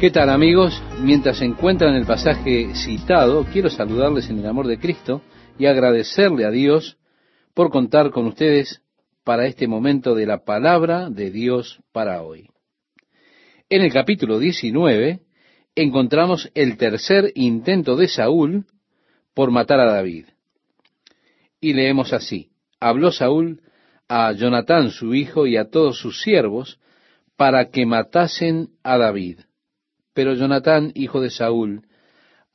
¿Qué tal amigos? Mientras se encuentran el pasaje citado, quiero saludarles en el amor de Cristo y agradecerle a Dios por contar con ustedes para este momento de la palabra de Dios para hoy. En el capítulo 19 encontramos el tercer intento de Saúl por matar a David. Y leemos así, habló Saúl a Jonatán su hijo y a todos sus siervos para que matasen a David. Pero Jonatán, hijo de Saúl,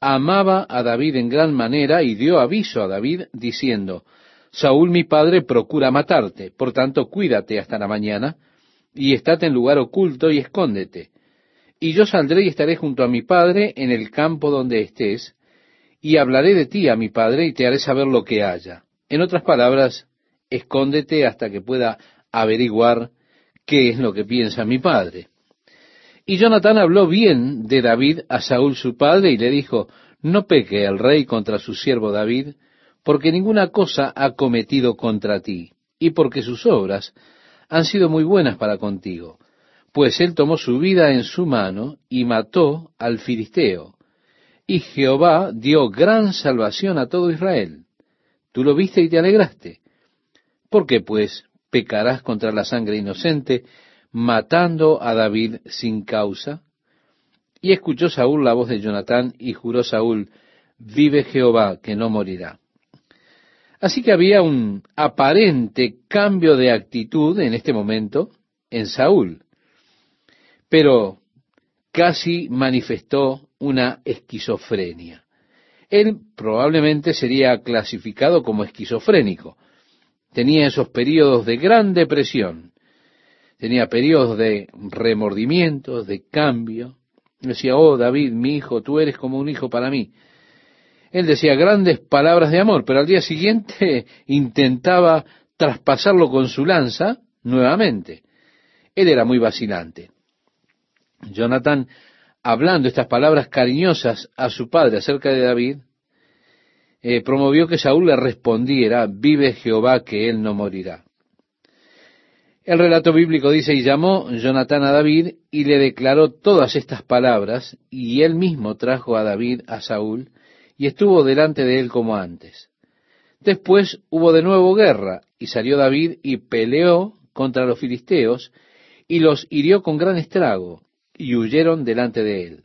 amaba a David en gran manera y dio aviso a David diciendo, Saúl mi padre procura matarte, por tanto cuídate hasta la mañana, y estate en lugar oculto y escóndete. Y yo saldré y estaré junto a mi padre en el campo donde estés, y hablaré de ti a mi padre y te haré saber lo que haya. En otras palabras, escóndete hasta que pueda averiguar qué es lo que piensa mi padre. Y Jonatán habló bien de David a Saúl su padre y le dijo, no peque el rey contra su siervo David, porque ninguna cosa ha cometido contra ti, y porque sus obras han sido muy buenas para contigo, pues él tomó su vida en su mano y mató al filisteo, y Jehová dio gran salvación a todo Israel. Tú lo viste y te alegraste. ¿Por qué, pues, pecarás contra la sangre inocente, matando a David sin causa? Y escuchó Saúl la voz de Jonatán, y juró Saúl, vive Jehová, que no morirá. Así que había un aparente cambio de actitud en este momento en Saúl, pero casi manifestó una esquizofrenia. Él probablemente sería clasificado como esquizofrénico, tenía esos periodos de gran depresión, tenía periodos de remordimientos, de cambio. Decía, oh David, mi hijo, tú eres como un hijo para mí. Él decía grandes palabras de amor, pero al día siguiente intentaba traspasarlo con su lanza nuevamente. Él era muy vacilante. Jonathan, hablando estas palabras cariñosas a su padre acerca de David, eh, promovió que Saúl le respondiera, vive Jehová que él no morirá. El relato bíblico dice, y llamó Jonatán a David y le declaró todas estas palabras, y él mismo trajo a David a Saúl, y estuvo delante de él como antes. Después hubo de nuevo guerra, y salió David y peleó contra los filisteos, y los hirió con gran estrago, y huyeron delante de él.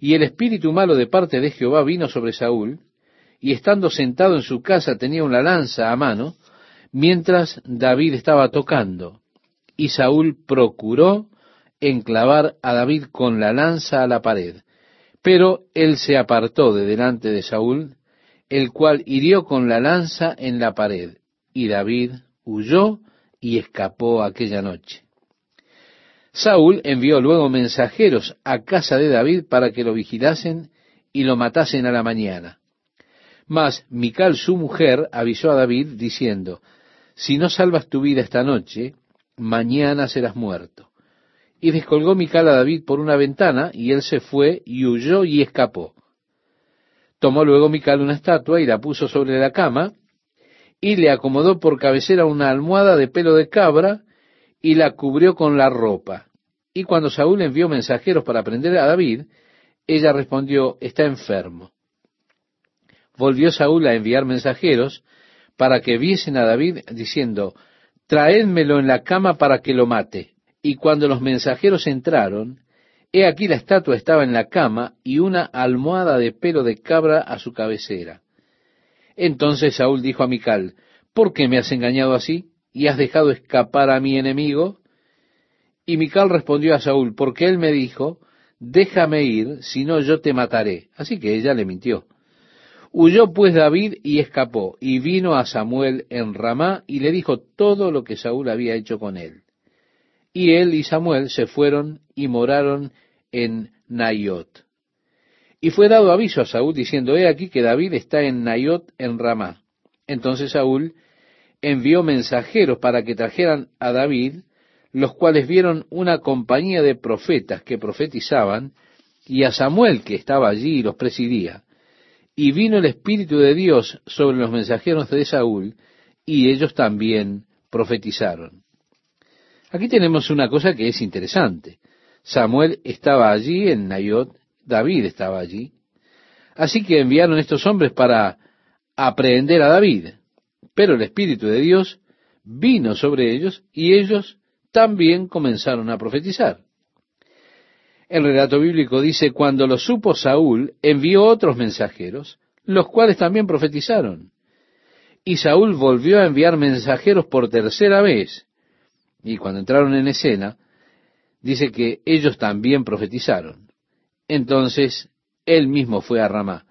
Y el espíritu malo de parte de Jehová vino sobre Saúl, y estando sentado en su casa tenía una lanza a mano, mientras David estaba tocando. Y Saúl procuró enclavar a David con la lanza a la pared. Pero él se apartó de delante de Saúl, el cual hirió con la lanza en la pared. Y David huyó y escapó aquella noche. Saúl envió luego mensajeros a casa de David para que lo vigilasen y lo matasen a la mañana. Mas Mical su mujer avisó a David diciendo, si no salvas tu vida esta noche, mañana serás muerto. Y descolgó Mical a David por una ventana, y él se fue y huyó y escapó. Tomó luego Mical una estatua y la puso sobre la cama, y le acomodó por cabecera una almohada de pelo de cabra, y la cubrió con la ropa. Y cuando Saúl envió mensajeros para prender a David, ella respondió, está enfermo volvió Saúl a enviar mensajeros para que viesen a David diciendo, traédmelo en la cama para que lo mate. Y cuando los mensajeros entraron, he aquí la estatua estaba en la cama y una almohada de pelo de cabra a su cabecera. Entonces Saúl dijo a Mical, ¿por qué me has engañado así y has dejado escapar a mi enemigo? Y Mical respondió a Saúl, porque él me dijo, déjame ir, si no yo te mataré. Así que ella le mintió. Huyó pues David y escapó, y vino a Samuel en Ramá y le dijo todo lo que Saúl había hecho con él. Y él y Samuel se fueron y moraron en Nayot. Y fue dado aviso a Saúl diciendo, he aquí que David está en Nayot en Ramá. Entonces Saúl envió mensajeros para que trajeran a David, los cuales vieron una compañía de profetas que profetizaban, y a Samuel que estaba allí y los presidía. Y vino el Espíritu de Dios sobre los mensajeros de Saúl, y ellos también profetizaron. Aquí tenemos una cosa que es interesante. Samuel estaba allí en Nayot, David estaba allí. Así que enviaron estos hombres para aprehender a David. Pero el Espíritu de Dios vino sobre ellos y ellos también comenzaron a profetizar. El relato bíblico dice, cuando lo supo Saúl, envió otros mensajeros, los cuales también profetizaron. Y Saúl volvió a enviar mensajeros por tercera vez. Y cuando entraron en escena, dice que ellos también profetizaron. Entonces él mismo fue a Ramá.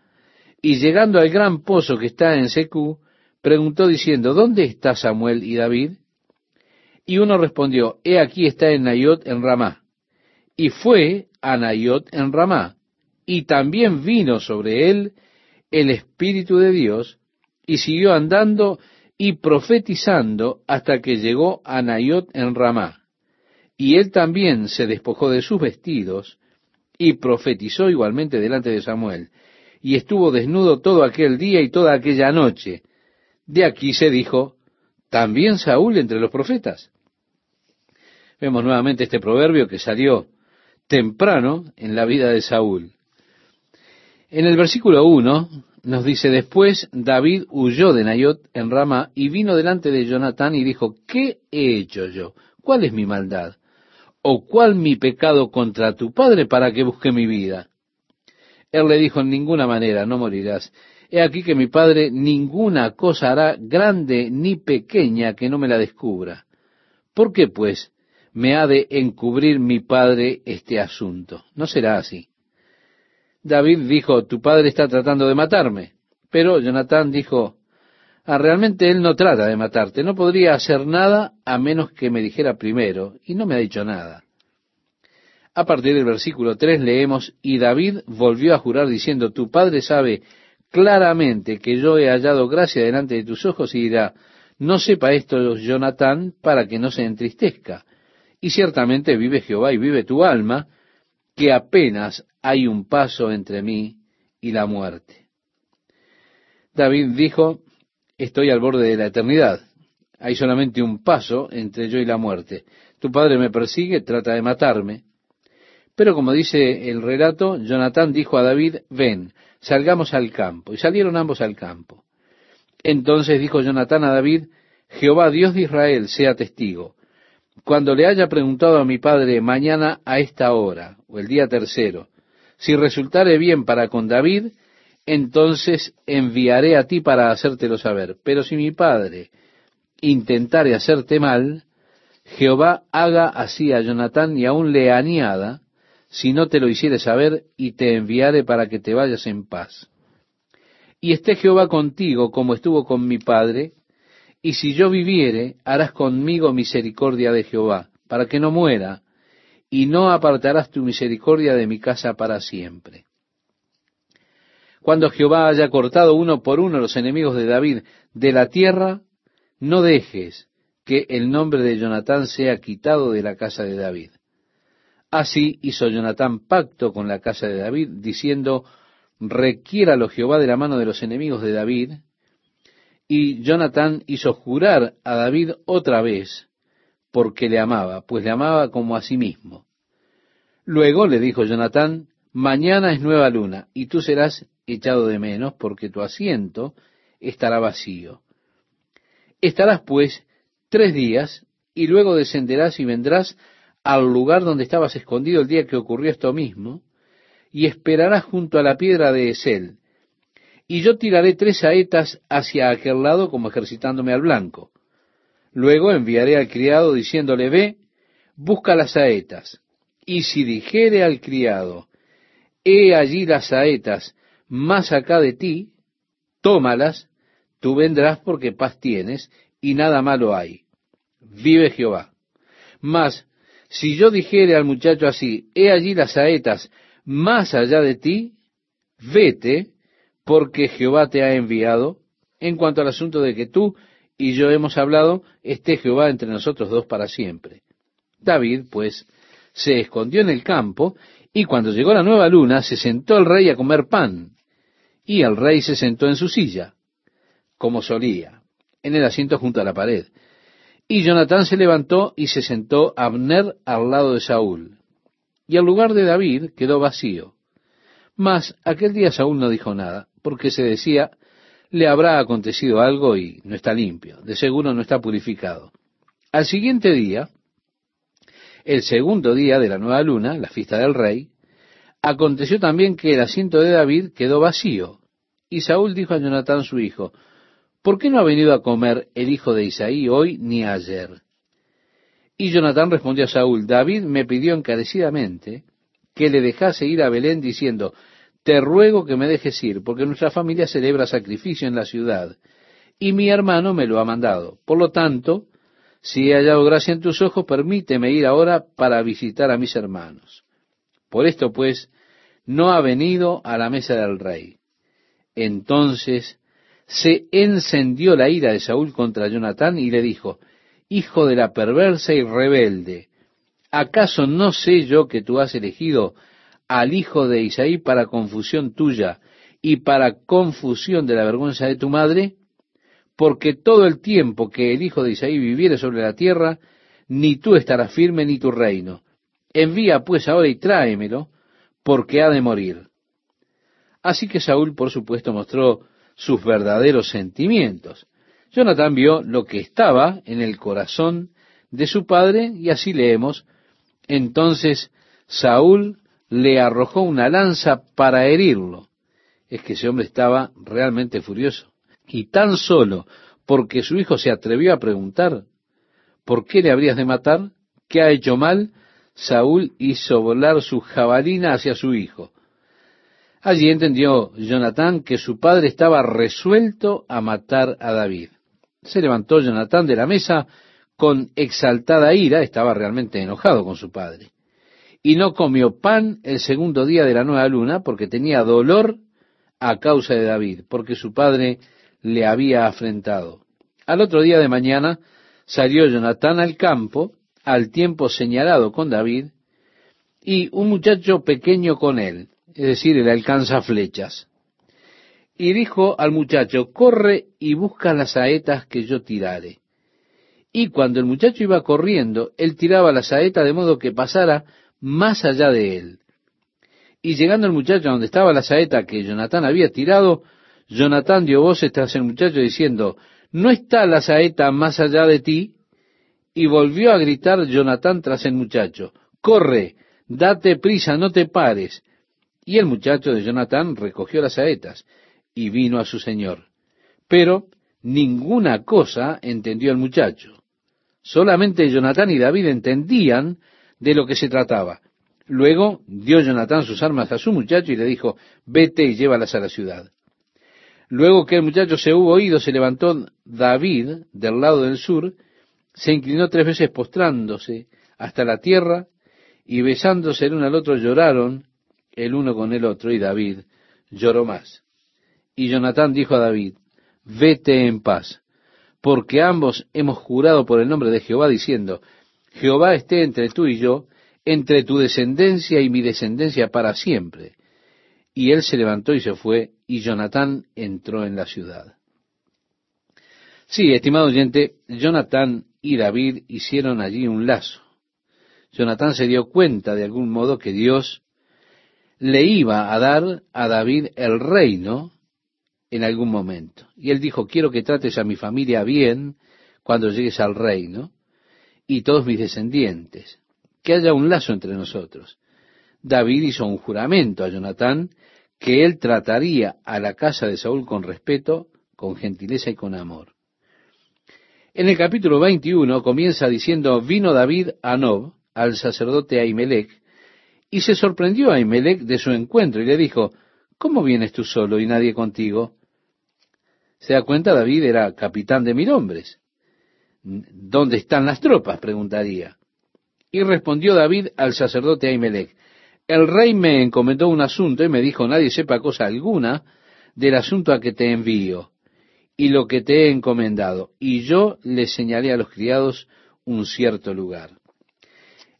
Y llegando al gran pozo que está en Secú, preguntó diciendo, ¿dónde está Samuel y David? Y uno respondió, he aquí está en Nayot en Ramá. Y fue a Nayot en Ramá. Y también vino sobre él el Espíritu de Dios, y siguió andando y profetizando hasta que llegó a Nayot en Ramá. Y él también se despojó de sus vestidos y profetizó igualmente delante de Samuel. Y estuvo desnudo todo aquel día y toda aquella noche. De aquí se dijo, también Saúl entre los profetas. Vemos nuevamente este proverbio que salió temprano en la vida de Saúl. En el versículo 1 nos dice, después David huyó de Nayot en Rama y vino delante de Jonatán y dijo, ¿qué he hecho yo? ¿Cuál es mi maldad? ¿O cuál mi pecado contra tu padre para que busque mi vida? Él le dijo, en ninguna manera, no morirás. He aquí que mi padre ninguna cosa hará grande ni pequeña que no me la descubra. ¿Por qué, pues, me ha de encubrir mi padre este asunto? No será así. David dijo, tu padre está tratando de matarme. Pero Jonatán dijo, ah, realmente él no trata de matarte, no podría hacer nada a menos que me dijera primero, y no me ha dicho nada. A partir del versículo 3 leemos, y David volvió a jurar diciendo, tu padre sabe claramente que yo he hallado gracia delante de tus ojos y dirá, no sepa esto Jonatán para que no se entristezca. Y ciertamente vive Jehová y vive tu alma, que apenas hay un paso entre mí y la muerte. David dijo, estoy al borde de la eternidad. Hay solamente un paso entre yo y la muerte. Tu padre me persigue, trata de matarme. Pero como dice el relato, Jonatán dijo a David, ven, salgamos al campo. Y salieron ambos al campo. Entonces dijo Jonatán a David, Jehová Dios de Israel sea testigo cuando le haya preguntado a mi padre mañana a esta hora, o el día tercero, si resultare bien para con David, entonces enviaré a ti para hacértelo saber. Pero si mi padre intentare hacerte mal, Jehová haga así a Jonatán y aún le añada, si no te lo hiciere saber, y te enviare para que te vayas en paz. Y esté Jehová contigo como estuvo con mi padre, y si yo viviere, harás conmigo misericordia de Jehová, para que no muera, y no apartarás tu misericordia de mi casa para siempre. Cuando Jehová haya cortado uno por uno los enemigos de David de la tierra, no dejes que el nombre de Jonatán sea quitado de la casa de David. Así hizo Jonatán pacto con la casa de David, diciendo, requiéralo Jehová de la mano de los enemigos de David, y Jonatán hizo jurar a David otra vez, porque le amaba, pues le amaba como a sí mismo. Luego le dijo Jonatán, mañana es nueva luna, y tú serás echado de menos, porque tu asiento estará vacío. Estarás pues tres días, y luego descenderás y vendrás al lugar donde estabas escondido el día que ocurrió esto mismo, y esperarás junto a la piedra de Esel, y yo tiraré tres saetas hacia aquel lado como ejercitándome al blanco. Luego enviaré al criado diciéndole, ve, busca las saetas. Y si dijere al criado, he allí las saetas más acá de ti, tómalas, tú vendrás porque paz tienes y nada malo hay. Vive Jehová. Mas, si yo dijere al muchacho así, he allí las saetas más allá de ti, vete, porque Jehová te ha enviado. En cuanto al asunto de que tú y yo hemos hablado, esté Jehová entre nosotros dos para siempre. David, pues, se escondió en el campo, y cuando llegó la nueva luna, se sentó el rey a comer pan, y el rey se sentó en su silla, como solía, en el asiento junto a la pared. Y Jonatán se levantó y se sentó Abner al lado de Saúl. y el lugar de David quedó vacío. Mas aquel día Saúl no dijo nada, porque se decía, le habrá acontecido algo y no está limpio, de seguro no está purificado. Al siguiente día, el segundo día de la nueva luna, la fiesta del rey, aconteció también que el asiento de David quedó vacío. Y Saúl dijo a Jonatán su hijo, ¿por qué no ha venido a comer el hijo de Isaí hoy ni ayer? Y Jonatán respondió a Saúl, David me pidió encarecidamente que le dejase ir a Belén diciendo, te ruego que me dejes ir, porque nuestra familia celebra sacrificio en la ciudad, y mi hermano me lo ha mandado. Por lo tanto, si he hallado gracia en tus ojos, permíteme ir ahora para visitar a mis hermanos. Por esto, pues, no ha venido a la mesa del rey. Entonces se encendió la ira de Saúl contra Jonatán y le dijo, Hijo de la perversa y rebelde, ¿acaso no sé yo que tú has elegido al hijo de Isaí para confusión tuya y para confusión de la vergüenza de tu madre? Porque todo el tiempo que el hijo de Isaí viviere sobre la tierra, ni tú estarás firme ni tu reino. Envía pues ahora y tráemelo, porque ha de morir. Así que Saúl, por supuesto, mostró sus verdaderos sentimientos. Jonatán vio lo que estaba en el corazón de su padre, y así leemos, entonces Saúl le arrojó una lanza para herirlo. Es que ese hombre estaba realmente furioso. Y tan solo porque su hijo se atrevió a preguntar, ¿por qué le habrías de matar? ¿Qué ha hecho mal? Saúl hizo volar su jabalina hacia su hijo. Allí entendió Jonatán que su padre estaba resuelto a matar a David. Se levantó Jonatán de la mesa con exaltada ira, estaba realmente enojado con su padre y no comió pan el segundo día de la nueva luna porque tenía dolor a causa de David, porque su padre le había afrentado. Al otro día de mañana salió Jonatán al campo al tiempo señalado con David y un muchacho pequeño con él, es decir, el alcanza flechas. Y dijo al muchacho, corre y busca las saetas que yo tirare. Y cuando el muchacho iba corriendo, él tiraba la saeta de modo que pasara más allá de él. Y llegando el muchacho donde estaba la saeta que Jonatán había tirado, Jonatán dio voces tras el muchacho diciendo, ¿no está la saeta más allá de ti? Y volvió a gritar Jonatán tras el muchacho, corre, date prisa, no te pares. Y el muchacho de Jonatán recogió las saetas y vino a su señor. Pero ninguna cosa entendió el muchacho. Solamente Jonatán y David entendían de lo que se trataba. Luego dio Jonatán sus armas a su muchacho y le dijo, vete y llévalas a la ciudad. Luego que el muchacho se hubo oído, se levantó David del lado del sur, se inclinó tres veces postrándose hasta la tierra y besándose el uno al otro lloraron el uno con el otro y David lloró más. Y Jonatán dijo a David, vete en paz, porque ambos hemos jurado por el nombre de Jehová diciendo, Jehová esté entre tú y yo, entre tu descendencia y mi descendencia para siempre. Y él se levantó y se fue, y Jonatán entró en la ciudad. Sí, estimado oyente, Jonatán y David hicieron allí un lazo. Jonatán se dio cuenta de algún modo que Dios le iba a dar a David el reino en algún momento. Y él dijo, quiero que trates a mi familia bien cuando llegues al reino y todos mis descendientes, que haya un lazo entre nosotros. David hizo un juramento a Jonatán que él trataría a la casa de Saúl con respeto, con gentileza y con amor. En el capítulo 21 comienza diciendo, vino David a Nob, al sacerdote Ahimelech, y se sorprendió a Ahimelech de su encuentro y le dijo, ¿cómo vienes tú solo y nadie contigo? Se da cuenta, David era capitán de mil hombres. ¿Dónde están las tropas? preguntaría. Y respondió David al sacerdote Ahimelech, el rey me encomendó un asunto y me dijo, nadie sepa cosa alguna del asunto a que te envío y lo que te he encomendado. Y yo le señalé a los criados un cierto lugar.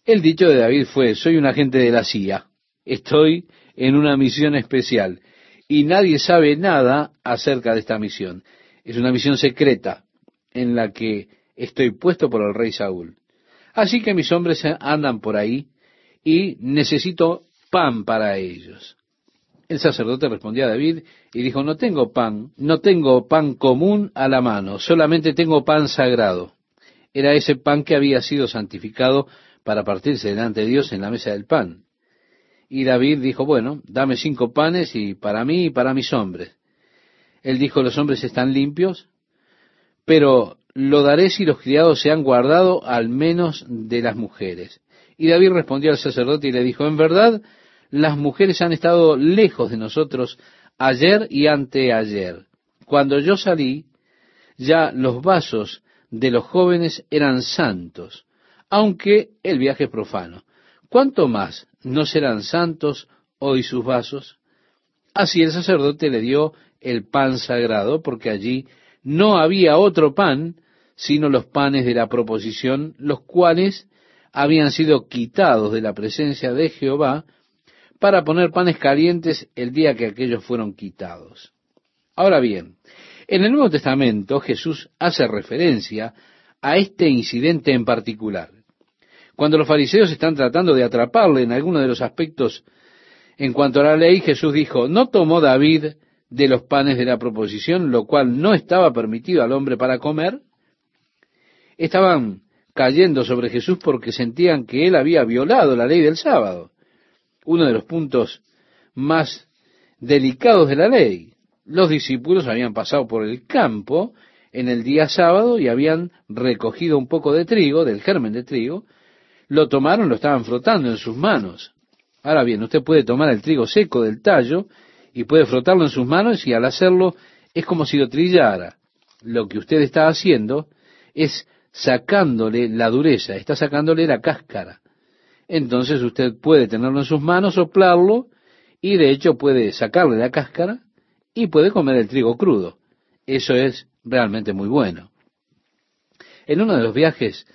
El dicho de David fue, soy un agente de la CIA, estoy en una misión especial y nadie sabe nada acerca de esta misión. Es una misión secreta en la que estoy puesto por el rey Saúl. Así que mis hombres andan por ahí y necesito pan para ellos. El sacerdote respondió a David y dijo, no tengo pan, no tengo pan común a la mano, solamente tengo pan sagrado. Era ese pan que había sido santificado para partirse delante de Dios en la mesa del pan. Y David dijo, bueno, dame cinco panes y para mí y para mis hombres. Él dijo, los hombres están limpios, pero lo daré si los criados se han guardado al menos de las mujeres. Y David respondió al sacerdote y le dijo, en verdad, las mujeres han estado lejos de nosotros ayer y anteayer. Cuando yo salí, ya los vasos de los jóvenes eran santos, aunque el viaje es profano. ¿Cuánto más no serán santos hoy sus vasos? Así el sacerdote le dio el pan sagrado, porque allí no había otro pan sino los panes de la proposición, los cuales habían sido quitados de la presencia de Jehová para poner panes calientes el día que aquellos fueron quitados. Ahora bien, en el Nuevo Testamento Jesús hace referencia a este incidente en particular. Cuando los fariseos están tratando de atraparle en alguno de los aspectos en cuanto a la ley, Jesús dijo, ¿no tomó David de los panes de la proposición, lo cual no estaba permitido al hombre para comer? Estaban cayendo sobre Jesús porque sentían que él había violado la ley del sábado uno de los puntos más delicados de la ley. Los discípulos habían pasado por el campo en el día sábado y habían recogido un poco de trigo, del germen de trigo, lo tomaron, lo estaban frotando en sus manos. Ahora bien, usted puede tomar el trigo seco del tallo y puede frotarlo en sus manos y al hacerlo es como si lo trillara. Lo que usted está haciendo es sacándole la dureza, está sacándole la cáscara entonces usted puede tenerlo en sus manos, soplarlo, y de hecho puede sacarle la cáscara y puede comer el trigo crudo. Eso es realmente muy bueno. En uno de los viajes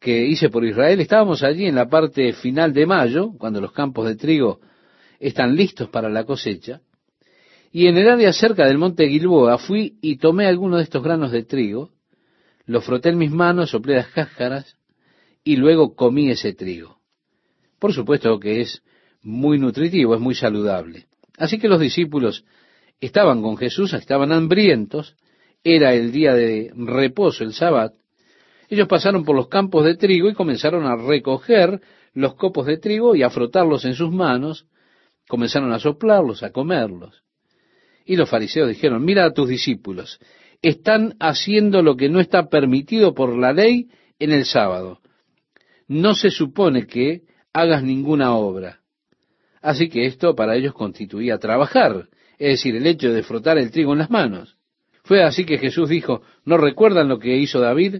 que hice por Israel, estábamos allí en la parte final de mayo, cuando los campos de trigo están listos para la cosecha, y en el área cerca del monte Gilboa fui y tomé algunos de estos granos de trigo, los froté en mis manos, soplé las cáscaras, y luego comí ese trigo. Por supuesto que es muy nutritivo, es muy saludable. Así que los discípulos estaban con Jesús, estaban hambrientos, era el día de reposo, el sábado. Ellos pasaron por los campos de trigo y comenzaron a recoger los copos de trigo y a frotarlos en sus manos, comenzaron a soplarlos, a comerlos. Y los fariseos dijeron, mira a tus discípulos, están haciendo lo que no está permitido por la ley en el sábado. No se supone que hagas ninguna obra. Así que esto para ellos constituía trabajar, es decir, el hecho de frotar el trigo en las manos. Fue así que Jesús dijo, ¿no recuerdan lo que hizo David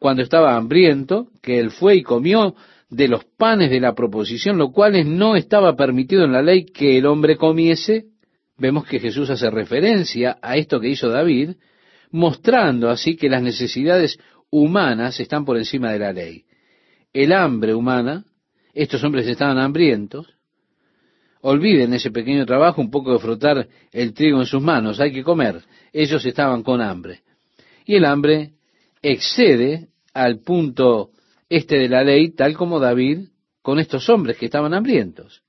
cuando estaba hambriento, que él fue y comió de los panes de la proposición, lo cual no estaba permitido en la ley que el hombre comiese? Vemos que Jesús hace referencia a esto que hizo David, mostrando así que las necesidades humanas están por encima de la ley. El hambre humana estos hombres estaban hambrientos. Olviden ese pequeño trabajo, un poco de frotar el trigo en sus manos, hay que comer. Ellos estaban con hambre. Y el hambre excede al punto este de la ley, tal como David con estos hombres que estaban hambrientos.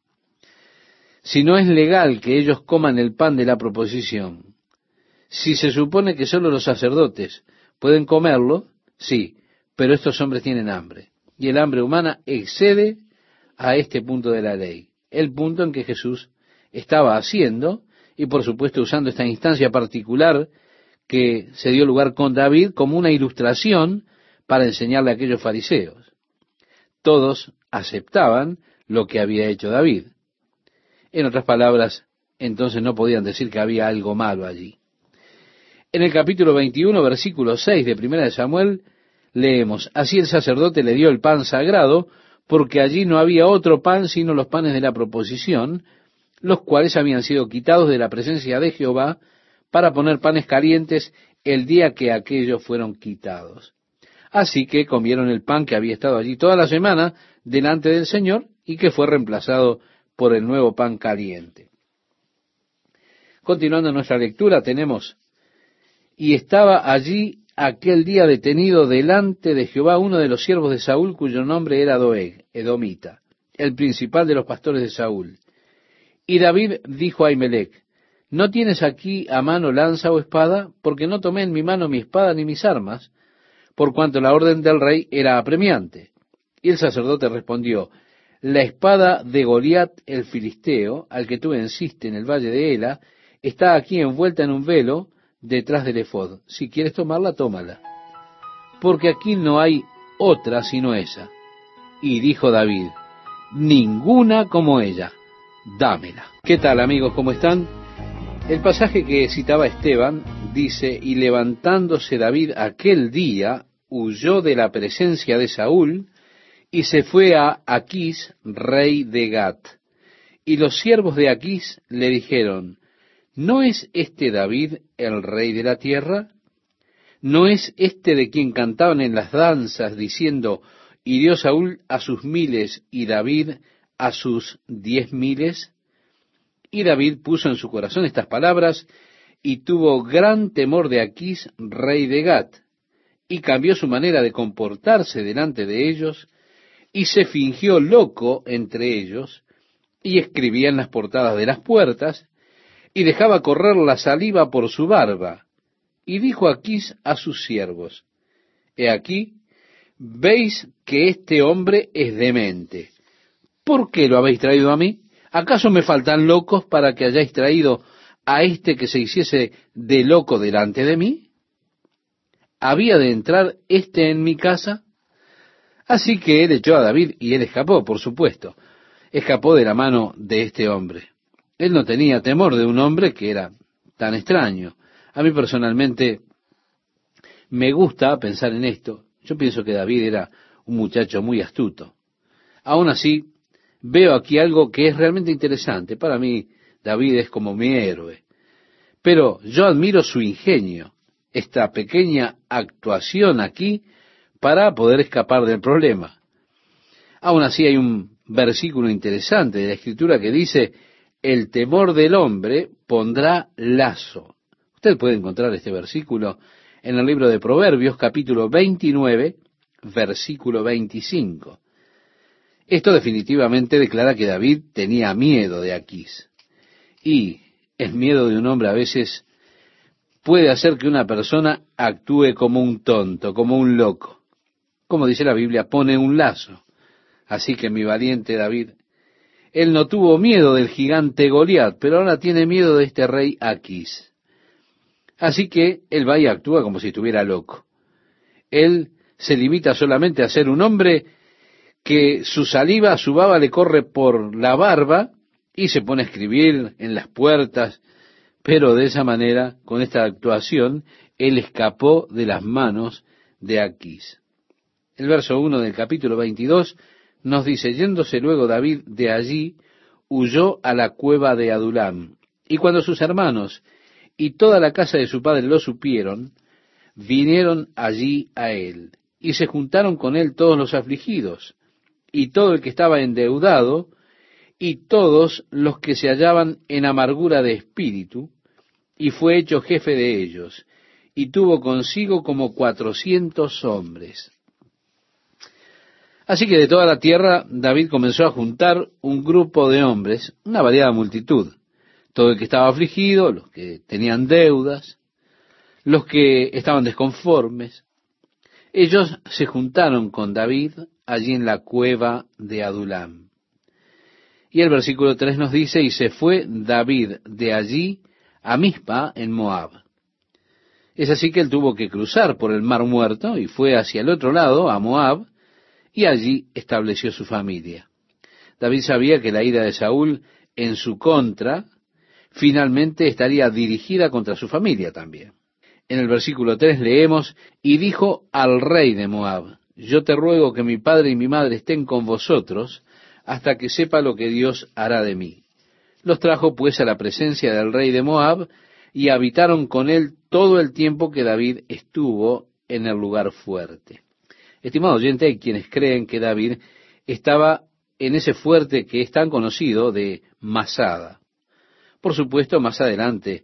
Si no es legal que ellos coman el pan de la proposición, si se supone que solo los sacerdotes pueden comerlo, sí, pero estos hombres tienen hambre. Y el hambre humana excede a este punto de la ley, el punto en que Jesús estaba haciendo y por supuesto usando esta instancia particular que se dio lugar con David como una ilustración para enseñarle a aquellos fariseos. Todos aceptaban lo que había hecho David. En otras palabras, entonces no podían decir que había algo malo allí. En el capítulo 21, versículo 6 de Primera de Samuel, leemos, Así el sacerdote le dio el pan sagrado porque allí no había otro pan sino los panes de la proposición, los cuales habían sido quitados de la presencia de Jehová para poner panes calientes el día que aquellos fueron quitados. Así que comieron el pan que había estado allí toda la semana delante del Señor y que fue reemplazado por el nuevo pan caliente. Continuando nuestra lectura tenemos, y estaba allí aquel día detenido delante de Jehová uno de los siervos de Saúl cuyo nombre era Doeg, Edomita. el principal de los pastores de Saúl. Y David dijo a Ahimelech, ¿no tienes aquí a mano lanza o espada? Porque no tomé en mi mano mi espada ni mis armas, por cuanto la orden del rey era apremiante. Y el sacerdote respondió, la espada de Goliat el filisteo, al que tú venciste en el valle de Ela, está aquí envuelta en un velo detrás del efod. Si quieres tomarla, tómala. Porque aquí no hay otra sino esa. Y dijo David, ninguna como ella, dámela. ¿Qué tal amigos? ¿Cómo están? El pasaje que citaba Esteban dice, y levantándose David aquel día, huyó de la presencia de Saúl, y se fue a Aquís, rey de Gat. Y los siervos de Aquís le dijeron, ¿no es este David el rey de la tierra? ¿No es este de quien cantaban en las danzas diciendo, hirió Saúl a sus miles y David a sus diez miles? Y David puso en su corazón estas palabras y tuvo gran temor de Aquís, rey de Gat, y cambió su manera de comportarse delante de ellos, y se fingió loco entre ellos, y escribía en las portadas de las puertas, y dejaba correr la saliva por su barba, y dijo Aquís a sus siervos, He aquí, veis que este hombre es demente. ¿Por qué lo habéis traído a mí? ¿Acaso me faltan locos para que hayáis traído a este que se hiciese de loco delante de mí? ¿Había de entrar este en mi casa? Así que él echó a David y él escapó, por supuesto. Escapó de la mano de este hombre. Él no tenía temor de un hombre que era tan extraño. A mí personalmente me gusta pensar en esto. Yo pienso que David era un muchacho muy astuto. Aún así, veo aquí algo que es realmente interesante. Para mí, David es como mi héroe. Pero yo admiro su ingenio. Esta pequeña actuación aquí para poder escapar del problema. Aún así hay un versículo interesante de la Escritura que dice, el temor del hombre pondrá lazo. Usted puede encontrar este versículo en el libro de Proverbios capítulo 29, versículo 25. Esto definitivamente declara que David tenía miedo de Aquís. Y el miedo de un hombre a veces puede hacer que una persona actúe como un tonto, como un loco como dice la Biblia, pone un lazo. Así que mi valiente David, él no tuvo miedo del gigante Goliat, pero ahora tiene miedo de este rey Aquis. Así que él va y actúa como si estuviera loco. Él se limita solamente a ser un hombre que su saliva, su baba le corre por la barba y se pone a escribir en las puertas, pero de esa manera, con esta actuación, él escapó de las manos de Aquis. El verso 1 del capítulo 22 nos dice, yéndose luego David de allí, huyó a la cueva de Adulam. Y cuando sus hermanos y toda la casa de su padre lo supieron, vinieron allí a él, y se juntaron con él todos los afligidos, y todo el que estaba endeudado, y todos los que se hallaban en amargura de espíritu, y fue hecho jefe de ellos, y tuvo consigo como cuatrocientos hombres. Así que de toda la tierra David comenzó a juntar un grupo de hombres, una variada multitud, todo el que estaba afligido, los que tenían deudas, los que estaban desconformes. Ellos se juntaron con David allí en la cueva de Adulam. Y el versículo 3 nos dice, y se fue David de allí a Mizpa en Moab. Es así que él tuvo que cruzar por el mar muerto y fue hacia el otro lado, a Moab, y allí estableció su familia. David sabía que la ira de Saúl en su contra finalmente estaría dirigida contra su familia también. En el versículo 3 leemos, y dijo al rey de Moab, yo te ruego que mi padre y mi madre estén con vosotros hasta que sepa lo que Dios hará de mí. Los trajo pues a la presencia del rey de Moab y habitaron con él todo el tiempo que David estuvo en el lugar fuerte. Estimado oyente, hay quienes creen que David estaba en ese fuerte que es tan conocido de Masada. Por supuesto, más adelante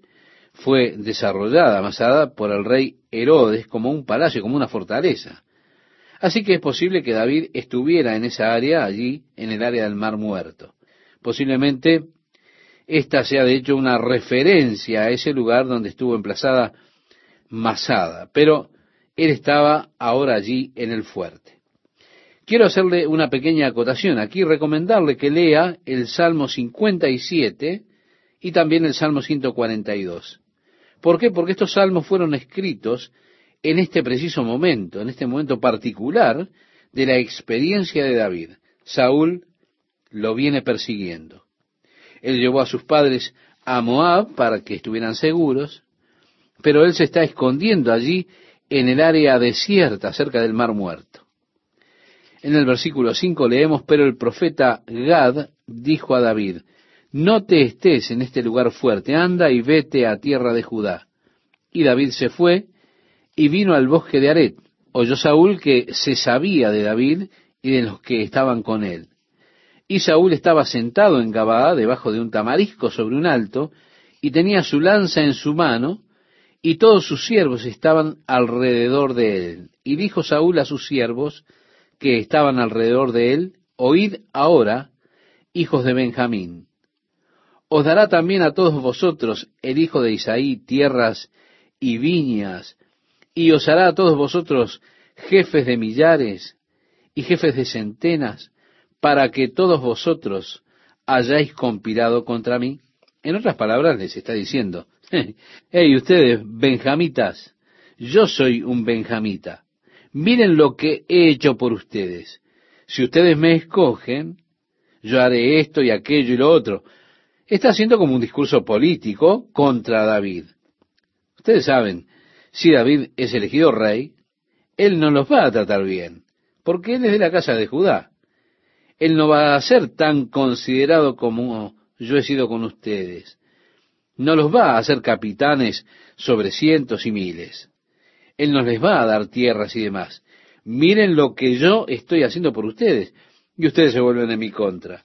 fue desarrollada Masada por el rey Herodes como un palacio, como una fortaleza. Así que es posible que David estuviera en esa área, allí, en el área del Mar Muerto. Posiblemente esta sea de hecho una referencia a ese lugar donde estuvo emplazada Masada, pero él estaba ahora allí en el fuerte. Quiero hacerle una pequeña acotación aquí, recomendarle que lea el Salmo 57 y también el Salmo 142. ¿Por qué? Porque estos salmos fueron escritos en este preciso momento, en este momento particular de la experiencia de David. Saúl lo viene persiguiendo. Él llevó a sus padres a Moab para que estuvieran seguros, pero él se está escondiendo allí en el área desierta cerca del mar muerto. En el versículo 5 leemos, pero el profeta Gad dijo a David, no te estés en este lugar fuerte, anda y vete a tierra de Judá. Y David se fue y vino al bosque de Aret. Oyó Saúl que se sabía de David y de los que estaban con él. Y Saúl estaba sentado en Gabaa, debajo de un tamarisco sobre un alto, y tenía su lanza en su mano, y todos sus siervos estaban alrededor de él. Y dijo Saúl a sus siervos que estaban alrededor de él, Oíd ahora, hijos de Benjamín. Os dará también a todos vosotros el hijo de Isaí tierras y viñas, y os hará a todos vosotros jefes de millares y jefes de centenas, para que todos vosotros hayáis conspirado contra mí. En otras palabras les está diciendo, hey ustedes, benjamitas, yo soy un benjamita. Miren lo que he hecho por ustedes. Si ustedes me escogen, yo haré esto y aquello y lo otro. Está haciendo como un discurso político contra David. Ustedes saben, si David es elegido rey, él no los va a tratar bien, porque él es de la casa de Judá. Él no va a ser tan considerado como yo he sido con ustedes. No los va a hacer capitanes sobre cientos y miles. Él no les va a dar tierras y demás. Miren lo que yo estoy haciendo por ustedes. Y ustedes se vuelven en mi contra.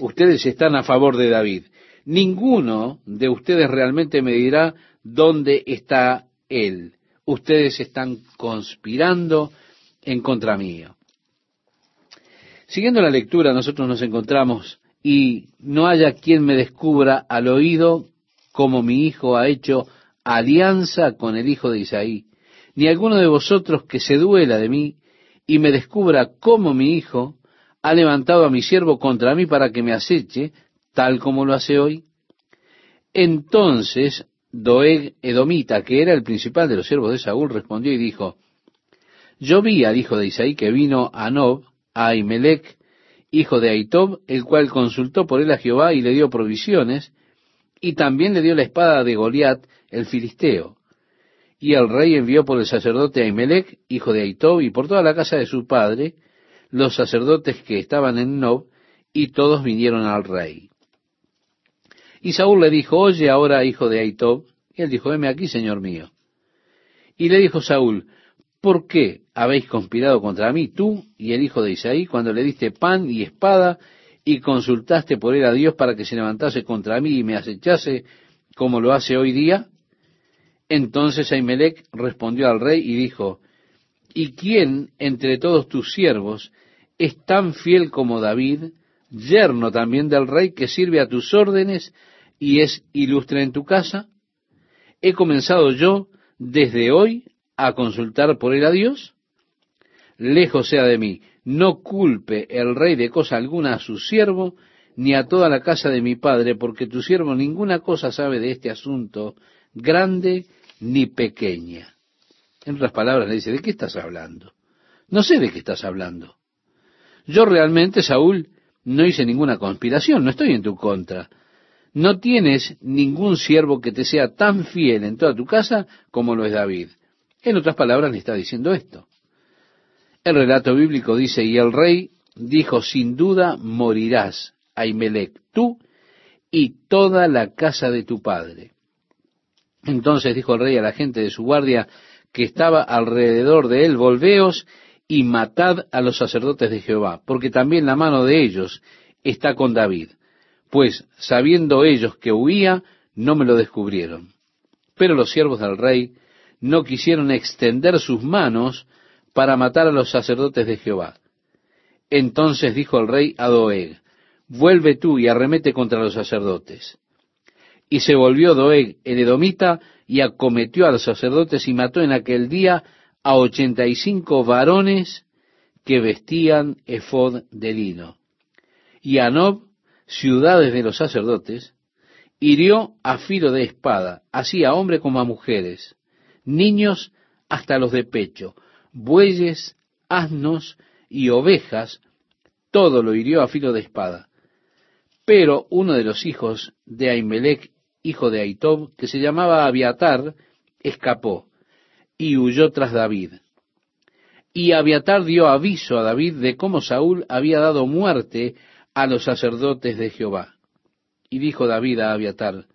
Ustedes están a favor de David. Ninguno de ustedes realmente me dirá dónde está él. Ustedes están conspirando en contra mío. Siguiendo la lectura, nosotros nos encontramos y no haya quien me descubra al oído como mi hijo ha hecho alianza con el hijo de Isaí, ni alguno de vosotros que se duela de mí y me descubra cómo mi hijo ha levantado a mi siervo contra mí para que me aceche, tal como lo hace hoy. Entonces Doeg Edomita, que era el principal de los siervos de Saúl, respondió y dijo, Yo vi al hijo de Isaí que vino a Nob, a Ahimelech, hijo de Aitob, el cual consultó por él a Jehová y le dio provisiones, y también le dio la espada de Goliat, el filisteo. Y el rey envió por el sacerdote Ahimelech, hijo de Aitob, y por toda la casa de su padre, los sacerdotes que estaban en Nob, y todos vinieron al rey. Y Saúl le dijo, oye ahora, hijo de Aitob, y él dijo, heme aquí, señor mío. Y le dijo Saúl, ¿por qué habéis conspirado contra mí, tú y el hijo de Isaí, cuando le diste pan y espada y consultaste por él a Dios para que se levantase contra mí y me acechase como lo hace hoy día? Entonces Ahimelech respondió al rey y dijo, ¿y quién entre todos tus siervos es tan fiel como David, yerno también del rey, que sirve a tus órdenes y es ilustre en tu casa? ¿He comenzado yo desde hoy a consultar por él a Dios? Lejos sea de mí, no culpe el rey de cosa alguna a su siervo, ni a toda la casa de mi padre, porque tu siervo ninguna cosa sabe de este asunto, grande ni pequeña. En otras palabras le dice, ¿de qué estás hablando? No sé de qué estás hablando. Yo realmente, Saúl, no hice ninguna conspiración, no estoy en tu contra. No tienes ningún siervo que te sea tan fiel en toda tu casa como lo es David. En otras palabras, le está diciendo esto. El relato bíblico dice, y el rey dijo, sin duda morirás, Ahimelech, tú y toda la casa de tu padre. Entonces dijo el rey a la gente de su guardia que estaba alrededor de él, volveos y matad a los sacerdotes de Jehová, porque también la mano de ellos está con David, pues sabiendo ellos que huía, no me lo descubrieron. Pero los siervos del rey no quisieron extender sus manos para matar a los sacerdotes de Jehová. Entonces dijo el rey a Doeg, vuelve tú y arremete contra los sacerdotes. Y se volvió Doeg el edomita y acometió a los sacerdotes y mató en aquel día a ochenta y cinco varones que vestían efod de lino. Y a Nob, ciudades de los sacerdotes, hirió a filo de espada, así a hombres como a mujeres, niños hasta los de pecho, bueyes, asnos y ovejas, todo lo hirió a filo de espada. Pero uno de los hijos de Ahimelech, hijo de Aitob, que se llamaba Abiatar, escapó y huyó tras David. Y Abiatar dio aviso a David de cómo Saúl había dado muerte a los sacerdotes de Jehová. Y dijo David a Abiatar,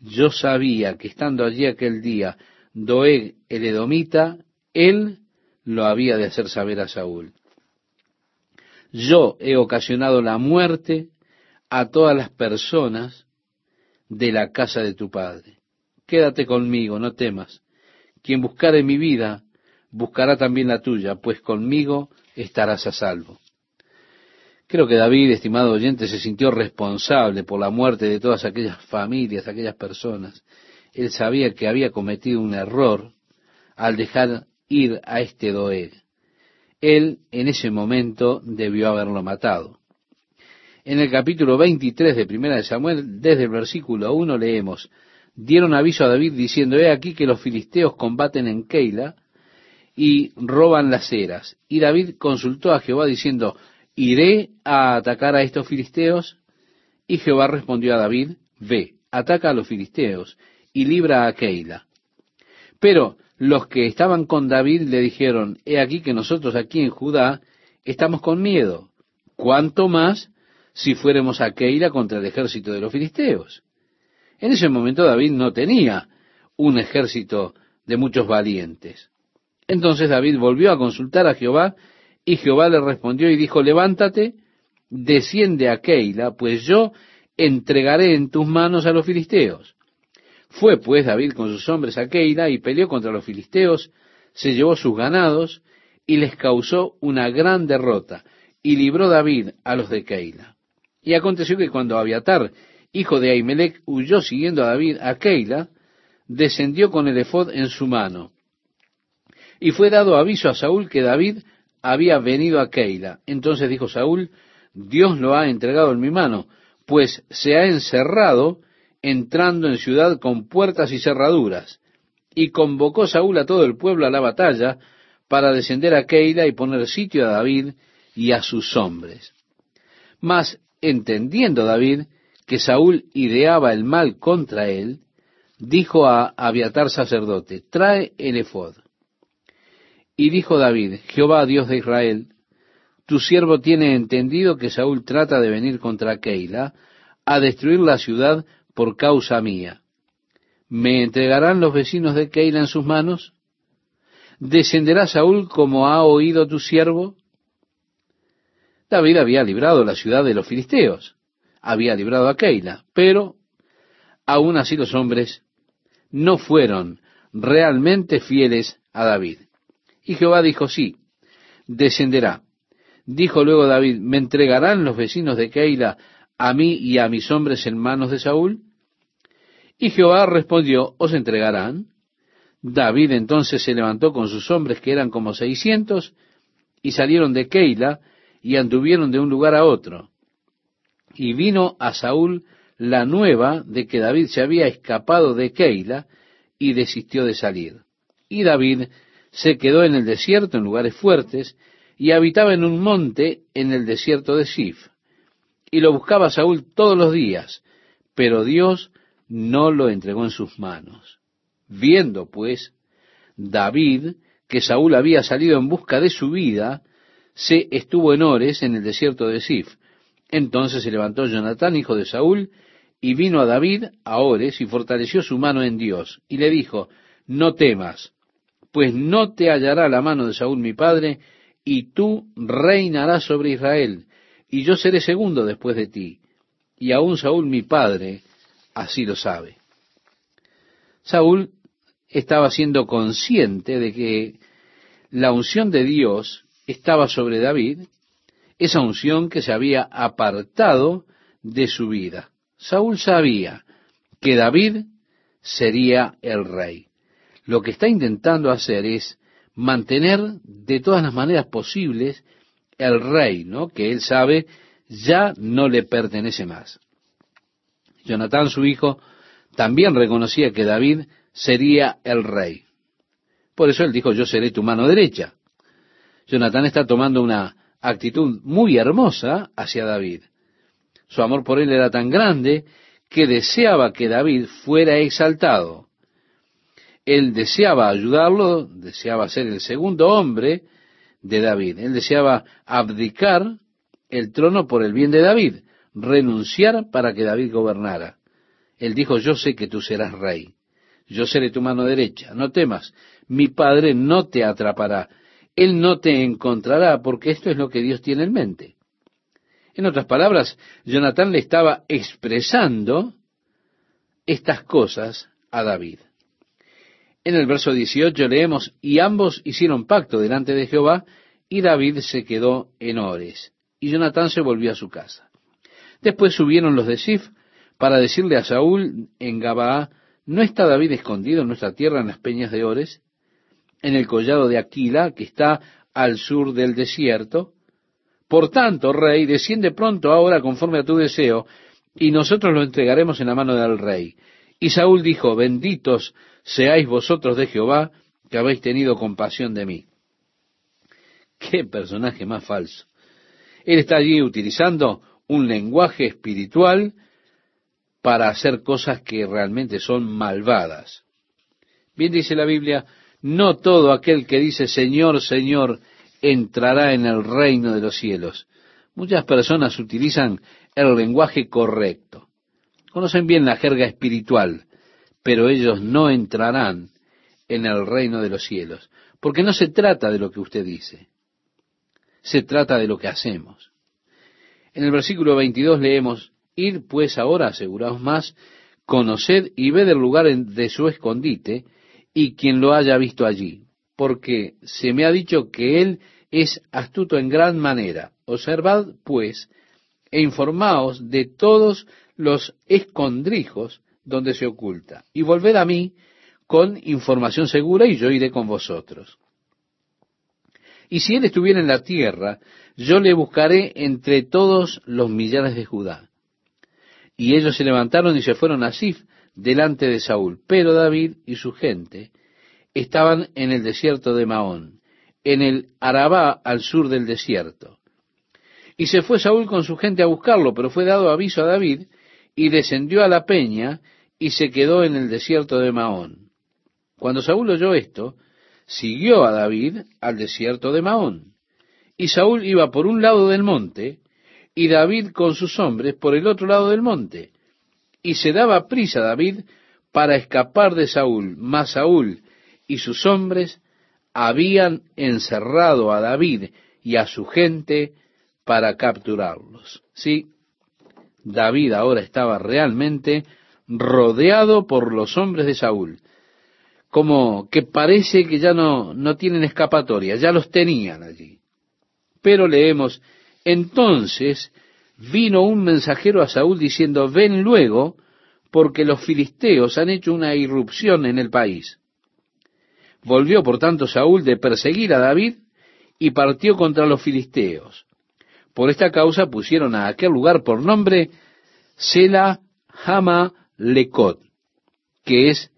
yo sabía que estando allí aquel día Doeg el Edomita, él lo había de hacer saber a Saúl. Yo he ocasionado la muerte a todas las personas de la casa de tu padre. Quédate conmigo, no temas. Quien buscare mi vida, buscará también la tuya, pues conmigo estarás a salvo. Creo que David, estimado oyente, se sintió responsable por la muerte de todas aquellas familias, aquellas personas. Él sabía que había cometido un error al dejar ir a este Doeg. Él en ese momento debió haberlo matado. En el capítulo 23 de Primera de Samuel, desde el versículo 1 leemos, dieron aviso a David diciendo, he aquí que los filisteos combaten en Keila y roban las eras. Y David consultó a Jehová diciendo, ¿iré a atacar a estos filisteos? Y Jehová respondió a David, ve, ataca a los filisteos y libra a Keila. Pero los que estaban con David le dijeron, he aquí que nosotros aquí en Judá estamos con miedo, cuánto más si fuéramos a Keila contra el ejército de los filisteos. En ese momento David no tenía un ejército de muchos valientes. Entonces David volvió a consultar a Jehová y Jehová le respondió y dijo, levántate, desciende a Keila, pues yo entregaré en tus manos a los filisteos. Fue pues David con sus hombres a Keila y peleó contra los filisteos, se llevó sus ganados y les causó una gran derrota, y libró David a los de Keila. Y aconteció que cuando Abiatar, hijo de Ahimelech, huyó siguiendo a David a Keila, descendió con el efod en su mano. Y fue dado aviso a Saúl que David había venido a Keila. Entonces dijo Saúl, Dios lo ha entregado en mi mano, pues se ha encerrado entrando en ciudad con puertas y cerraduras. Y convocó Saúl a todo el pueblo a la batalla para descender a Keila y poner sitio a David y a sus hombres. Mas, entendiendo David que Saúl ideaba el mal contra él, dijo a Abiatar sacerdote, trae el efod. Y dijo David, Jehová Dios de Israel, tu siervo tiene entendido que Saúl trata de venir contra Keila a destruir la ciudad por causa mía. ¿Me entregarán los vecinos de Keila en sus manos? ¿Descenderá Saúl como ha oído tu siervo? David había librado la ciudad de los filisteos, había librado a Keila, pero aún así los hombres no fueron realmente fieles a David. Y Jehová dijo, sí, descenderá. Dijo luego David, ¿me entregarán los vecinos de Keila a mí y a mis hombres en manos de Saúl? Y Jehová respondió, ¿os entregarán? David entonces se levantó con sus hombres, que eran como seiscientos, y salieron de Keila, y anduvieron de un lugar a otro. Y vino a Saúl la nueva de que David se había escapado de Keila, y desistió de salir. Y David se quedó en el desierto, en lugares fuertes, y habitaba en un monte en el desierto de Sif y lo buscaba Saúl todos los días, pero Dios no lo entregó en sus manos. Viendo, pues, David que Saúl había salido en busca de su vida, se estuvo en Ores, en el desierto de Sif. Entonces se levantó Jonatán, hijo de Saúl, y vino a David a Ores y fortaleció su mano en Dios, y le dijo, no temas, pues no te hallará la mano de Saúl mi padre, y tú reinarás sobre Israel, y yo seré segundo después de ti, y aún Saúl mi padre así lo sabe. Saúl estaba siendo consciente de que la unción de Dios estaba sobre David, esa unción que se había apartado de su vida. Saúl sabía que David sería el rey. Lo que está intentando hacer es mantener de todas las maneras posibles el reino que él sabe ya no le pertenece más. Jonatán, su hijo, también reconocía que David sería el rey. Por eso él dijo, yo seré tu mano derecha. Jonatán está tomando una actitud muy hermosa hacia David. Su amor por él era tan grande que deseaba que David fuera exaltado. Él deseaba ayudarlo, deseaba ser el segundo hombre de David. Él deseaba abdicar el trono por el bien de David, renunciar para que David gobernara. Él dijo, yo sé que tú serás rey, yo seré tu mano derecha, no temas, mi padre no te atrapará, él no te encontrará, porque esto es lo que Dios tiene en mente. En otras palabras, Jonatán le estaba expresando estas cosas a David. En el verso 18 leemos, y ambos hicieron pacto delante de Jehová, y David se quedó en Ores, y Jonatán se volvió a su casa. Después subieron los de Sif para decirle a Saúl en Gabaa, ¿no está David escondido en nuestra tierra en las peñas de Ores? En el collado de Aquila, que está al sur del desierto. Por tanto, rey, desciende pronto ahora conforme a tu deseo, y nosotros lo entregaremos en la mano del rey. Y Saúl dijo, benditos seáis vosotros de Jehová, que habéis tenido compasión de mí. Qué personaje más falso. Él está allí utilizando un lenguaje espiritual para hacer cosas que realmente son malvadas. Bien dice la Biblia, no todo aquel que dice Señor, Señor, entrará en el reino de los cielos. Muchas personas utilizan el lenguaje correcto. Conocen bien la jerga espiritual, pero ellos no entrarán en el reino de los cielos, porque no se trata de lo que usted dice, se trata de lo que hacemos. En el versículo 22 leemos, Id pues ahora, aseguraos más, conoced y ved el lugar de su escondite, y quien lo haya visto allí, porque se me ha dicho que él es astuto en gran manera. Observad, pues, e informaos de todos los escondrijos donde se oculta, y volved a mí con información segura, y yo iré con vosotros. Y si él estuviera en la tierra, yo le buscaré entre todos los millares de Judá. Y ellos se levantaron y se fueron a Sif delante de Saúl. Pero David y su gente estaban en el desierto de Maón, en el Arabá al sur del desierto. Y se fue Saúl con su gente a buscarlo, pero fue dado aviso a David, y descendió a la peña, y se quedó en el desierto de Maón. Cuando Saúl oyó esto, siguió a David al desierto de Maón. Y Saúl iba por un lado del monte, y David con sus hombres por el otro lado del monte. Y se daba prisa David para escapar de Saúl, mas Saúl y sus hombres habían encerrado a David y a su gente para capturarlos. Sí, David ahora estaba realmente rodeado por los hombres de Saúl, como que parece que ya no, no tienen escapatoria, ya los tenían allí. Pero leemos entonces vino un mensajero a Saúl diciendo, ven luego, porque los filisteos han hecho una irrupción en el país. Volvió por tanto Saúl de perseguir a David y partió contra los filisteos. Por esta causa pusieron a aquel lugar por nombre Sela Hama Lecot, que es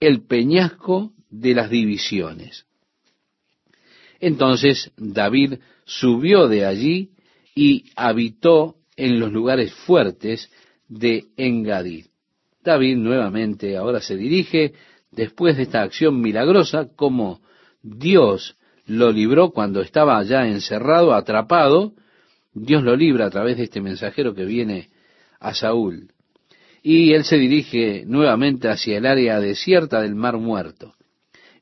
el peñasco de las divisiones. Entonces David subió de allí y habitó en los lugares fuertes de Engadid. David nuevamente ahora se dirige, después de esta acción milagrosa, como Dios lo libró cuando estaba allá encerrado, atrapado, Dios lo libra a través de este mensajero que viene a Saúl. Y él se dirige nuevamente hacia el área desierta del Mar Muerto.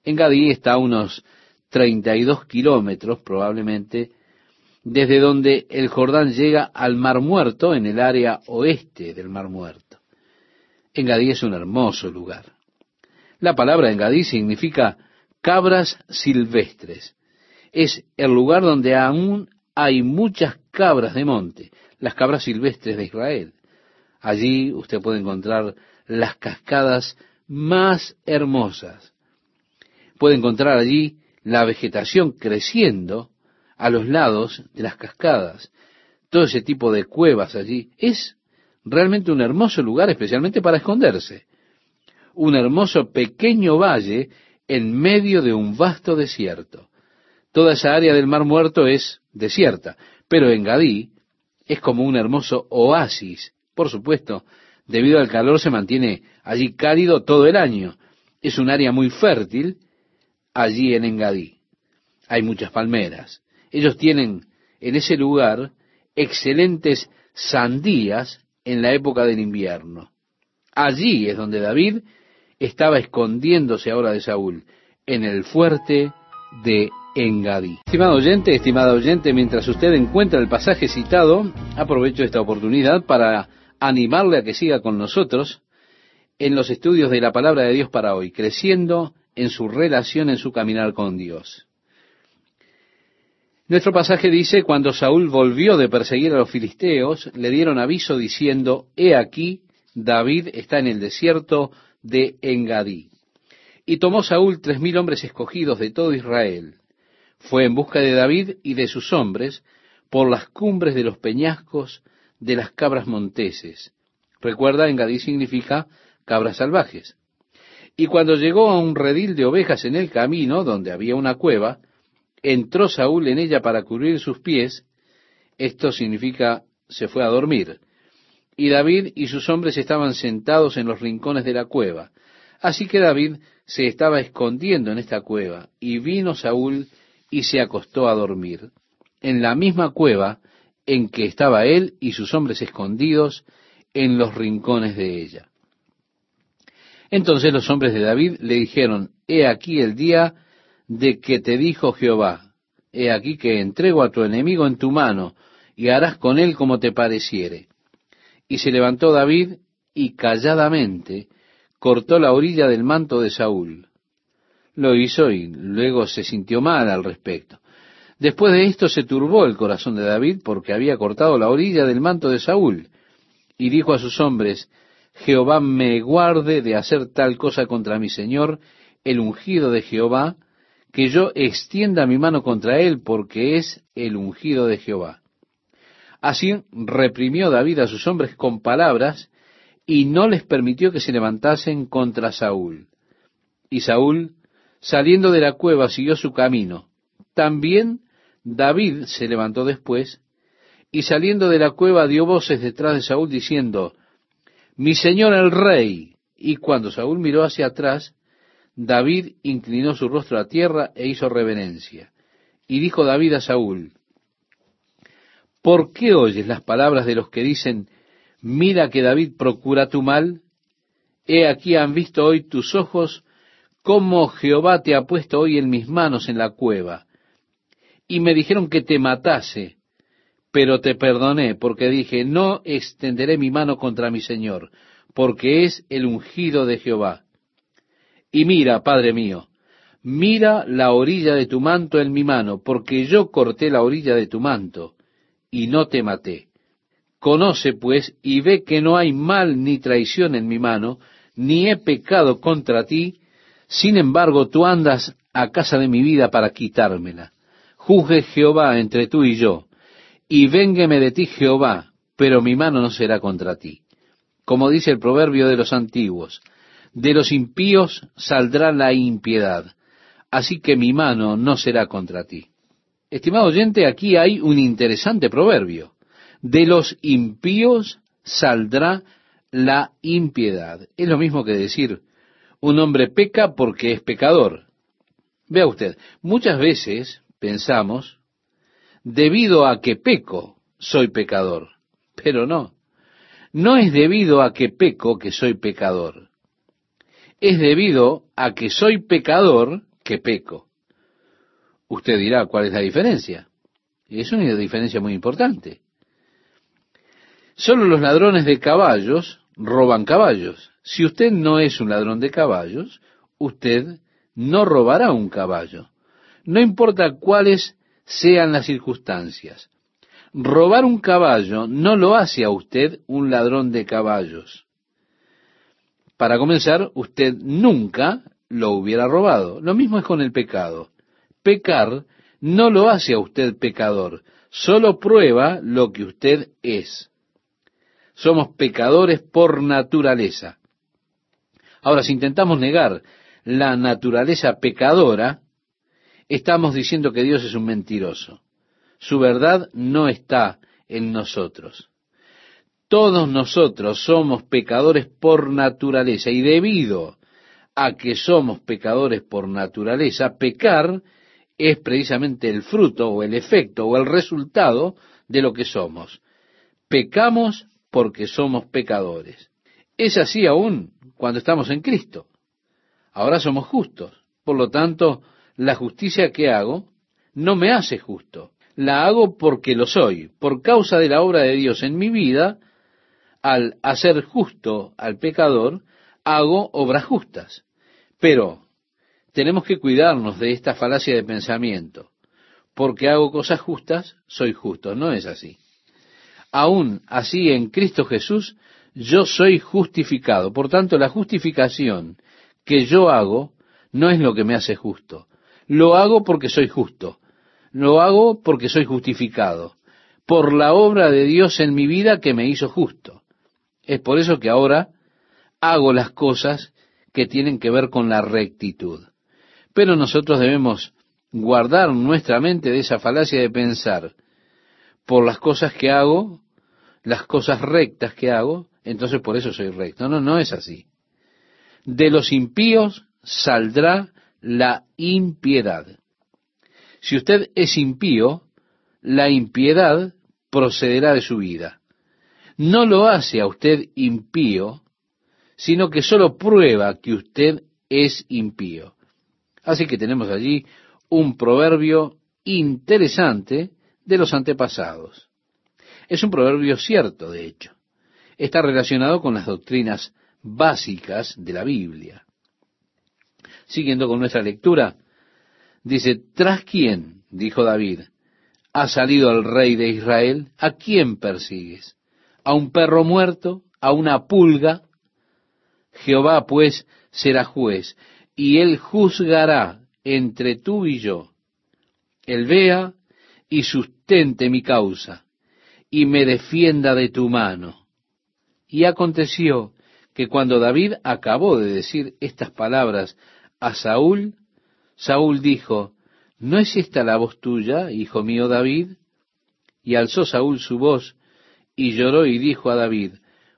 Engadí está a unos 32 kilómetros probablemente desde donde el Jordán llega al Mar Muerto en el área oeste del Mar Muerto. Engadí es un hermoso lugar. La palabra Engadí significa cabras silvestres. Es el lugar donde aún hay muchas cabras de monte, las cabras silvestres de Israel. Allí usted puede encontrar las cascadas más hermosas. Puede encontrar allí la vegetación creciendo a los lados de las cascadas. Todo ese tipo de cuevas allí. Es realmente un hermoso lugar, especialmente para esconderse. Un hermoso pequeño valle en medio de un vasto desierto. Toda esa área del Mar Muerto es desierta, pero en Gadí es como un hermoso oasis. Por supuesto, debido al calor se mantiene allí cálido todo el año. Es un área muy fértil allí en Engadí. Hay muchas palmeras. Ellos tienen en ese lugar excelentes sandías en la época del invierno. Allí es donde David estaba escondiéndose ahora de Saúl, en el fuerte de Engadí. Estimado oyente, estimada oyente, mientras usted encuentra el pasaje citado, aprovecho esta oportunidad para animarle a que siga con nosotros en los estudios de la palabra de Dios para hoy, creciendo en su relación, en su caminar con Dios. Nuestro pasaje dice, cuando Saúl volvió de perseguir a los filisteos, le dieron aviso diciendo, He aquí, David está en el desierto de Engadí. Y tomó Saúl tres mil hombres escogidos de todo Israel. Fue en busca de David y de sus hombres por las cumbres de los peñascos de las cabras monteses. Recuerda, Engadí significa cabras salvajes. Y cuando llegó a un redil de ovejas en el camino, donde había una cueva, entró Saúl en ella para cubrir sus pies, esto significa se fue a dormir. Y David y sus hombres estaban sentados en los rincones de la cueva. Así que David se estaba escondiendo en esta cueva, y vino Saúl y se acostó a dormir, en la misma cueva en que estaba él y sus hombres escondidos en los rincones de ella. Entonces los hombres de David le dijeron, He aquí el día de que te dijo Jehová, He aquí que entrego a tu enemigo en tu mano, y harás con él como te pareciere. Y se levantó David y calladamente cortó la orilla del manto de Saúl. Lo hizo y luego se sintió mal al respecto. Después de esto se turbó el corazón de David porque había cortado la orilla del manto de Saúl, y dijo a sus hombres, Jehová me guarde de hacer tal cosa contra mi Señor, el ungido de Jehová, que yo extienda mi mano contra él, porque es el ungido de Jehová. Así reprimió David a sus hombres con palabras, y no les permitió que se levantasen contra Saúl. Y Saúl, saliendo de la cueva, siguió su camino. También David se levantó después, y saliendo de la cueva dio voces detrás de Saúl diciendo, mi señor el rey. Y cuando Saúl miró hacia atrás, David inclinó su rostro a tierra e hizo reverencia. Y dijo David a Saúl, ¿por qué oyes las palabras de los que dicen, mira que David procura tu mal? He aquí han visto hoy tus ojos cómo Jehová te ha puesto hoy en mis manos en la cueva. Y me dijeron que te matase, pero te perdoné, porque dije, no extenderé mi mano contra mi Señor, porque es el ungido de Jehová. Y mira, Padre mío, mira la orilla de tu manto en mi mano, porque yo corté la orilla de tu manto, y no te maté. Conoce, pues, y ve que no hay mal ni traición en mi mano, ni he pecado contra ti, sin embargo tú andas a casa de mi vida para quitármela. Juzgue Jehová entre tú y yo, y véngueme de ti Jehová, pero mi mano no será contra ti. Como dice el proverbio de los antiguos, de los impíos saldrá la impiedad, así que mi mano no será contra ti. Estimado oyente, aquí hay un interesante proverbio. De los impíos saldrá la impiedad. Es lo mismo que decir, un hombre peca porque es pecador. Vea usted, muchas veces pensamos, debido a que peco, soy pecador. Pero no, no es debido a que peco que soy pecador. Es debido a que soy pecador que peco. Usted dirá, ¿cuál es la diferencia? Es una diferencia muy importante. Solo los ladrones de caballos roban caballos. Si usted no es un ladrón de caballos, usted no robará un caballo. no importa cuáles sean las circunstancias. Robar un caballo no lo hace a usted un ladrón de caballos. Para comenzar, usted nunca lo hubiera robado. Lo mismo es con el pecado. Pecar no lo hace a usted pecador, solo prueba lo que usted es. Somos pecadores por naturaleza. Ahora, si intentamos negar la naturaleza pecadora, estamos diciendo que Dios es un mentiroso. Su verdad no está en nosotros. Todos nosotros somos pecadores por naturaleza y debido a que somos pecadores por naturaleza, pecar es precisamente el fruto o el efecto o el resultado de lo que somos. Pecamos porque somos pecadores. Es así aún cuando estamos en Cristo. Ahora somos justos. Por lo tanto, la justicia que hago no me hace justo. La hago porque lo soy, por causa de la obra de Dios en mi vida, al hacer justo al pecador, hago obras justas. Pero tenemos que cuidarnos de esta falacia de pensamiento. Porque hago cosas justas, soy justo. No es así. Aún así, en Cristo Jesús, yo soy justificado. Por tanto, la justificación que yo hago no es lo que me hace justo. Lo hago porque soy justo. Lo hago porque soy justificado. Por la obra de Dios en mi vida que me hizo justo. Es por eso que ahora hago las cosas que tienen que ver con la rectitud. Pero nosotros debemos guardar nuestra mente de esa falacia de pensar por las cosas que hago, las cosas rectas que hago, entonces por eso soy recto. No, no es así. De los impíos saldrá la impiedad. Si usted es impío, la impiedad procederá de su vida. No lo hace a usted impío, sino que solo prueba que usted es impío. Así que tenemos allí un proverbio interesante de los antepasados. Es un proverbio cierto, de hecho. Está relacionado con las doctrinas básicas de la Biblia. Siguiendo con nuestra lectura, dice, ¿tras quién? dijo David, ha salido el rey de Israel, ¿a quién persigues? ¿A un perro muerto? ¿A una pulga? Jehová pues será juez, y él juzgará entre tú y yo. Él vea y sustente mi causa, y me defienda de tu mano. Y aconteció que cuando David acabó de decir estas palabras a Saúl, Saúl dijo, ¿no es esta la voz tuya, hijo mío David? Y alzó Saúl su voz y lloró y dijo a David,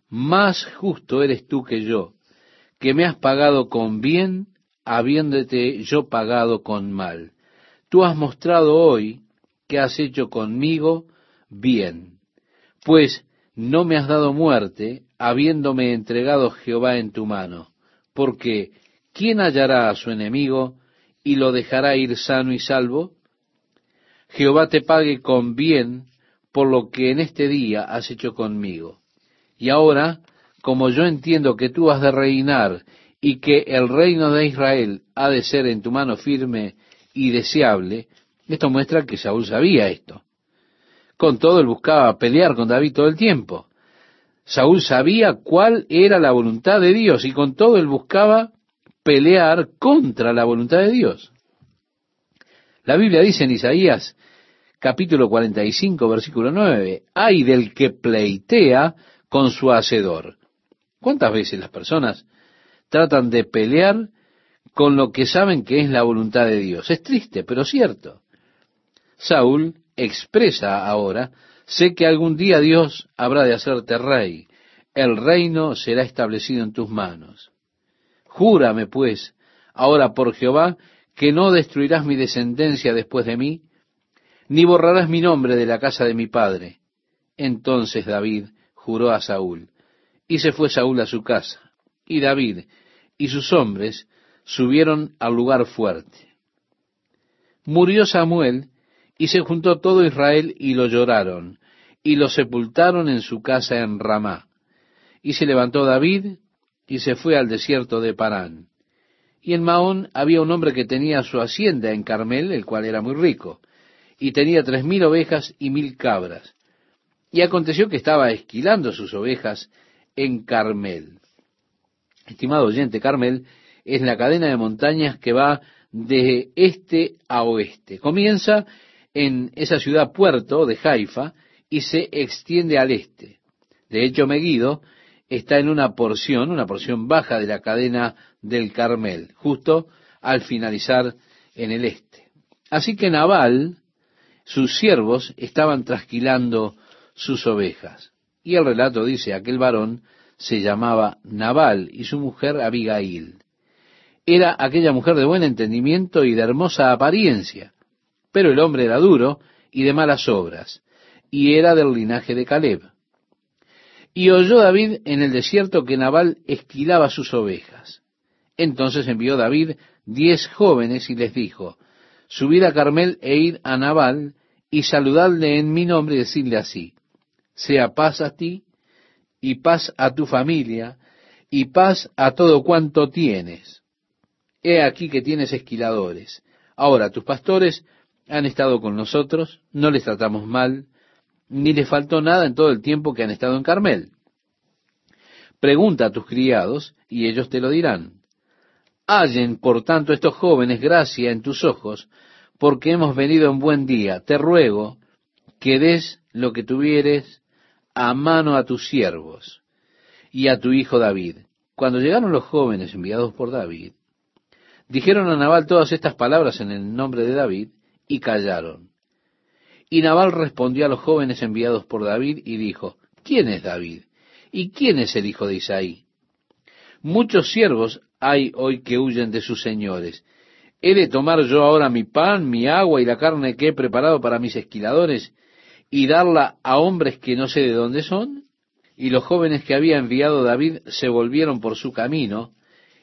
Más justo eres tú que yo, que me has pagado con bien, habiéndote yo pagado con mal. Tú has mostrado hoy que has hecho conmigo bien, pues no me has dado muerte, habiéndome entregado Jehová en tu mano, porque ¿quién hallará a su enemigo y lo dejará ir sano y salvo? Jehová te pague con bien por lo que en este día has hecho conmigo. Y ahora, como yo entiendo que tú has de reinar y que el reino de Israel ha de ser en tu mano firme y deseable, esto muestra que Saúl sabía esto. Con todo, él buscaba pelear con David todo el tiempo. Saúl sabía cuál era la voluntad de Dios y con todo él buscaba pelear contra la voluntad de Dios. La Biblia dice en Isaías capítulo 45 versículo 9, hay del que pleitea con su hacedor. ¿Cuántas veces las personas tratan de pelear con lo que saben que es la voluntad de Dios? Es triste, pero cierto. Saúl expresa ahora Sé que algún día Dios habrá de hacerte rey. El reino será establecido en tus manos. Júrame, pues, ahora por Jehová, que no destruirás mi descendencia después de mí, ni borrarás mi nombre de la casa de mi padre. Entonces David juró a Saúl, y se fue Saúl a su casa, y David y sus hombres subieron al lugar fuerte. Murió Samuel, y se juntó todo Israel y lo lloraron, y lo sepultaron en su casa en Ramá. Y se levantó David y se fue al desierto de Parán. Y en Maón había un hombre que tenía su hacienda en Carmel, el cual era muy rico, y tenía tres mil ovejas y mil cabras. Y aconteció que estaba esquilando sus ovejas en Carmel. Estimado oyente, Carmel es la cadena de montañas que va de este a oeste. Comienza en esa ciudad puerto de Haifa y se extiende al este. De hecho, Megiddo está en una porción, una porción baja de la cadena del Carmel, justo al finalizar en el este. Así que Nabal, sus siervos, estaban trasquilando sus ovejas. Y el relato dice, aquel varón se llamaba Nabal y su mujer Abigail. Era aquella mujer de buen entendimiento y de hermosa apariencia, pero el hombre era duro y de malas obras, y era del linaje de Caleb. Y oyó David en el desierto que Nabal esquilaba sus ovejas. Entonces envió David diez jóvenes y les dijo, Subid a Carmel e id a Nabal y saludadle en mi nombre y decidle así, sea paz a ti y paz a tu familia y paz a todo cuanto tienes. He aquí que tienes esquiladores. Ahora tus pastores han estado con nosotros, no les tratamos mal, ni les faltó nada en todo el tiempo que han estado en Carmel. Pregunta a tus criados y ellos te lo dirán. Hallen, por tanto, estos jóvenes gracia en tus ojos, porque hemos venido en buen día. Te ruego que des lo que tuvieres a mano a tus siervos y a tu hijo David. Cuando llegaron los jóvenes enviados por David, dijeron a Nabal todas estas palabras en el nombre de David, y callaron. Y Nabal respondió a los jóvenes enviados por David y dijo, ¿quién es David? ¿Y quién es el hijo de Isaí? Muchos siervos hay hoy que huyen de sus señores. ¿He de tomar yo ahora mi pan, mi agua y la carne que he preparado para mis esquiladores y darla a hombres que no sé de dónde son? Y los jóvenes que había enviado David se volvieron por su camino